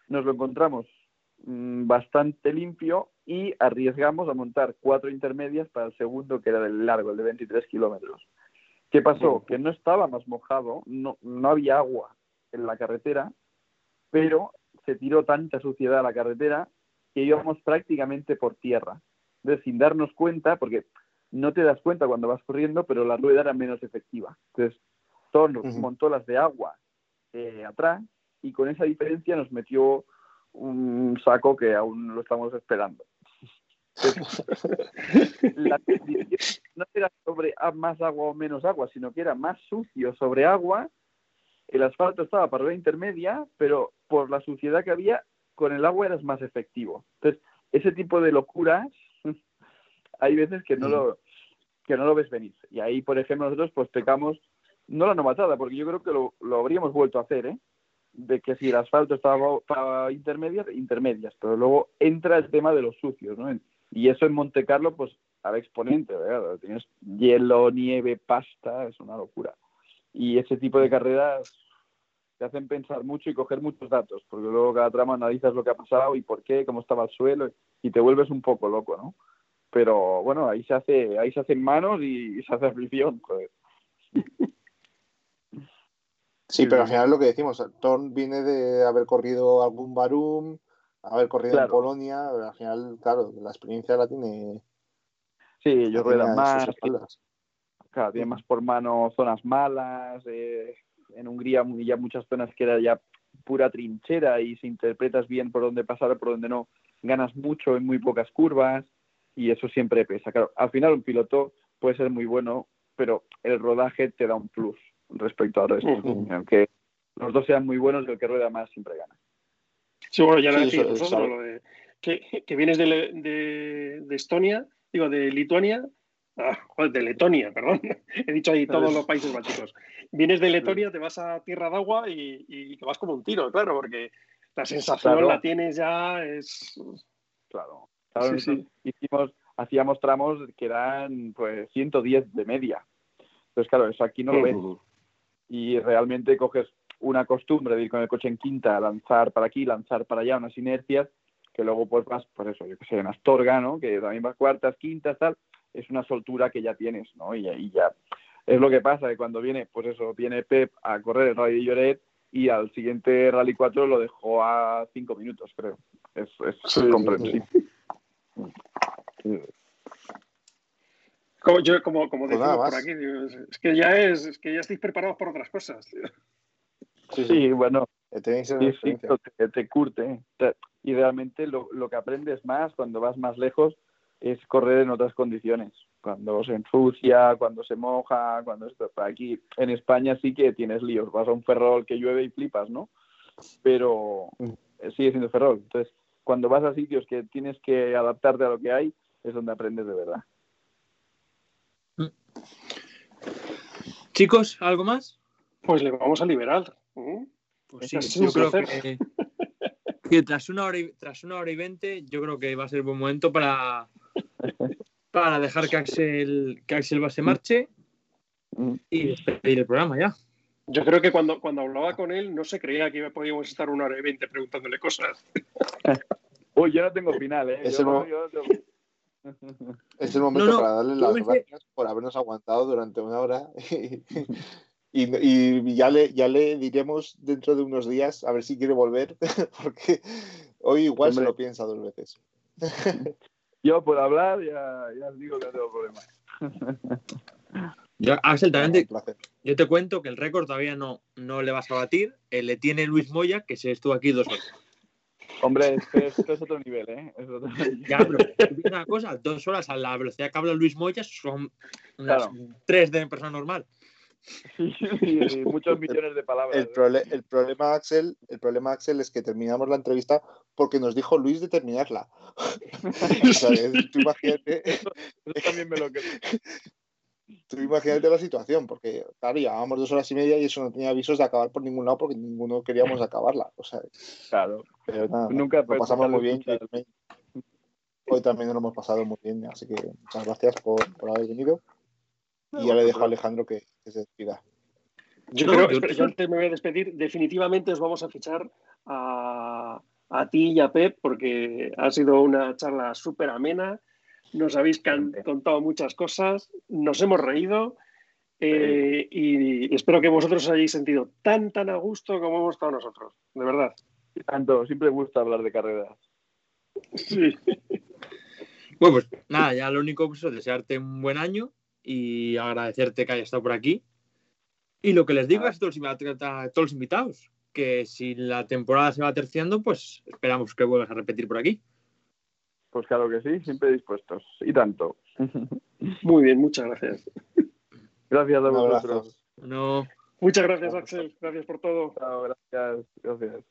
Nos lo encontramos mm, bastante limpio y arriesgamos a montar cuatro intermedias para el segundo, que era del largo, el de 23 kilómetros. ¿Qué pasó? Que no estaba más mojado, no, no había agua en la carretera, pero se tiró tanta suciedad a la carretera que íbamos prácticamente por tierra. Entonces, sin darnos cuenta, porque no te das cuenta cuando vas corriendo, pero la rueda era menos efectiva. Entonces, Thor montó las de agua eh, atrás y con esa diferencia nos metió un saco que aún lo estamos esperando. la no era sobre más agua o menos agua, sino que era más sucio sobre agua. El asfalto estaba para la intermedia, pero por la suciedad que había, con el agua eras más efectivo. Entonces, ese tipo de locuras, hay veces que no lo que no lo ves venir. Y ahí, por ejemplo, nosotros pues pecamos, no la novatada, porque yo creo que lo, lo habríamos vuelto a hacer, ¿eh? De que si el asfalto estaba para intermedias, intermedias, pero luego entra el tema de los sucios, ¿no? Y eso en Monte Carlo, pues, al exponente, ¿verdad? Tienes hielo, nieve, pasta, es una locura. Y ese tipo de carreras te hacen pensar mucho y coger muchos datos, porque luego cada tramo analizas lo que ha pasado y por qué, cómo estaba el suelo, y te vuelves un poco loco, ¿no? Pero bueno, ahí se hace, ahí se hacen manos y, se hace aflicción, joder. Sí, pero al final es lo que decimos, Tom viene de haber corrido algún Barum, haber corrido en Polonia, al final, claro, la experiencia la tiene. Sí, ellos ruedan más. Claro, tiene más por mano zonas malas. Eh, en Hungría ya muchas zonas que era ya pura trinchera y si interpretas bien por dónde pasar o por dónde no, ganas mucho en muy pocas curvas y eso siempre pesa. Claro, al final un piloto puede ser muy bueno, pero el rodaje te da un plus respecto al resto. Aunque los dos sean muy buenos, el que rueda más siempre gana. Sí, bueno, ya lo decís vosotros, lo de, que, que, vienes de, de, de, Estonia, digo, de Lituania, ah, de Letonia, perdón, he dicho ahí todos los países básicos. Vienes de Letonia, te vas a Tierra de Agua y, y te vas como un tiro, claro, porque la sensación la tienes ya, es... Claro, claro Hicimos, hacíamos tramos que eran pues 110 de media. Entonces, claro, eso aquí no lo ves y realmente coges una costumbre de ir con el coche en quinta, lanzar para aquí, lanzar para allá, unas inercias, que luego pues vas, pues eso, yo que sé, en Astorga, ¿no? Que también vas cuartas, quintas, tal, es una soltura que ya tienes, ¿no? Y ahí ya es lo que pasa, que cuando viene, pues eso, viene Pep a correr el Rally de Lloret y al siguiente Rally 4 lo dejó a cinco minutos, creo. Es, es comprensible. Como, yo, como, como pues por aquí, es que ya es, es, que ya estáis preparados por otras cosas. Sí, bueno, te, te, curte. Y realmente lo, lo, que aprendes más cuando vas más lejos es correr en otras condiciones. Cuando se ensucia, cuando se moja, cuando esto. Aquí en España sí que tienes líos. Vas a un ferrol que llueve y flipas, ¿no? Pero mm. sigue siendo ferrol. Entonces, cuando vas a sitios que tienes que adaptarte a lo que hay, es donde aprendes de verdad. Chicos, ¿algo más? Pues le vamos a liberar. Pues sí, yo creo que, tras, una hora y, tras una hora y veinte, yo creo que va a ser buen momento para, para dejar que Axel, que Axel se marche y despedir el programa ya. Yo creo que cuando, cuando hablaba con él no se creía que podíamos estar una hora y veinte preguntándole cosas. Uy, yo no tengo final, ¿eh? Es el momento para darle las gracias por habernos aguantado durante una hora. y, ya, le, ya le diremos dentro de unos días a ver si quiere volver, porque hoy igual se lo piensa dos veces. Yo por hablar ya, ya os digo que no tengo problema. Yo, Axel, también yo te cuento que el récord todavía no, no le vas a batir. Eh, le tiene Luis Moya, que se estuvo aquí dos horas. Hombre, esto es otro nivel, ¿eh? Es otro Ya, pero una cosa, dos horas a la velocidad que habla Luis Moya son unas tres de persona normal. Sí, muchos millones de palabras. El, el, problema, Axel, el problema, Axel, es que terminamos la entrevista porque nos dijo Luis de terminarla. o sea, tú imagínate. Eso, también me lo creo. Tú imagínate la situación, porque claro, llevábamos dos horas y media y eso no tenía avisos de acabar por ningún lado porque ninguno queríamos acabarla. O sea, claro. Pero nada, Nunca lo pasamos muy bien. Hoy también nos lo hemos pasado muy bien, así que muchas gracias por, haber venido. Y ya le dejo a Alejandro que, se despida. Yo creo que yo antes me voy a despedir. Definitivamente os vamos a fichar a, a ti y a Pep porque ha sido una charla súper amena nos habéis contado muchas cosas, nos hemos reído eh, y espero que vosotros os hayáis sentido tan, tan a gusto como hemos estado nosotros, de verdad. Tanto, siempre gusta hablar de carreras. Sí. Bueno, pues nada, ya lo único es desearte un buen año y agradecerte que hayas estado por aquí. Y lo que les digo es a todos, los invitados, que si la temporada se va terciando, pues esperamos que vuelvas a repetir por aquí. Pues claro que sí, siempre dispuestos. Y tanto. Muy bien, muchas gracias. Gracias a vosotros. No. Muchas gracias, Axel. Gracias por todo. gracias, gracias.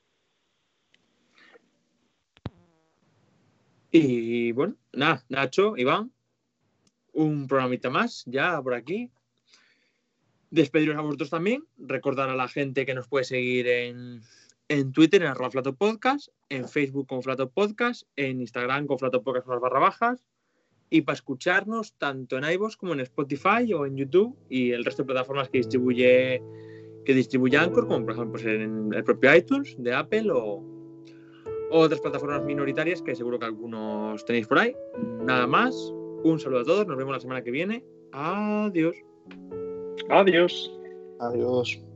Y bueno, nada, Nacho, Iván, un programita más ya por aquí. Despediros a vosotros también. Recordar a la gente que nos puede seguir en, en Twitter en arroba Flato Podcast, en Facebook con Flato Podcast, en Instagram con Flato Podcast con las barra bajas y para escucharnos tanto en iVoox como en Spotify o en YouTube y el resto de plataformas que distribuye que distribuye Anchor, como por ejemplo pues, en el propio iTunes de Apple o, otras plataformas minoritarias que seguro que algunos tenéis por ahí. Nada más, un saludo a todos, nos vemos la semana que viene. Adiós. Adiós. Adiós.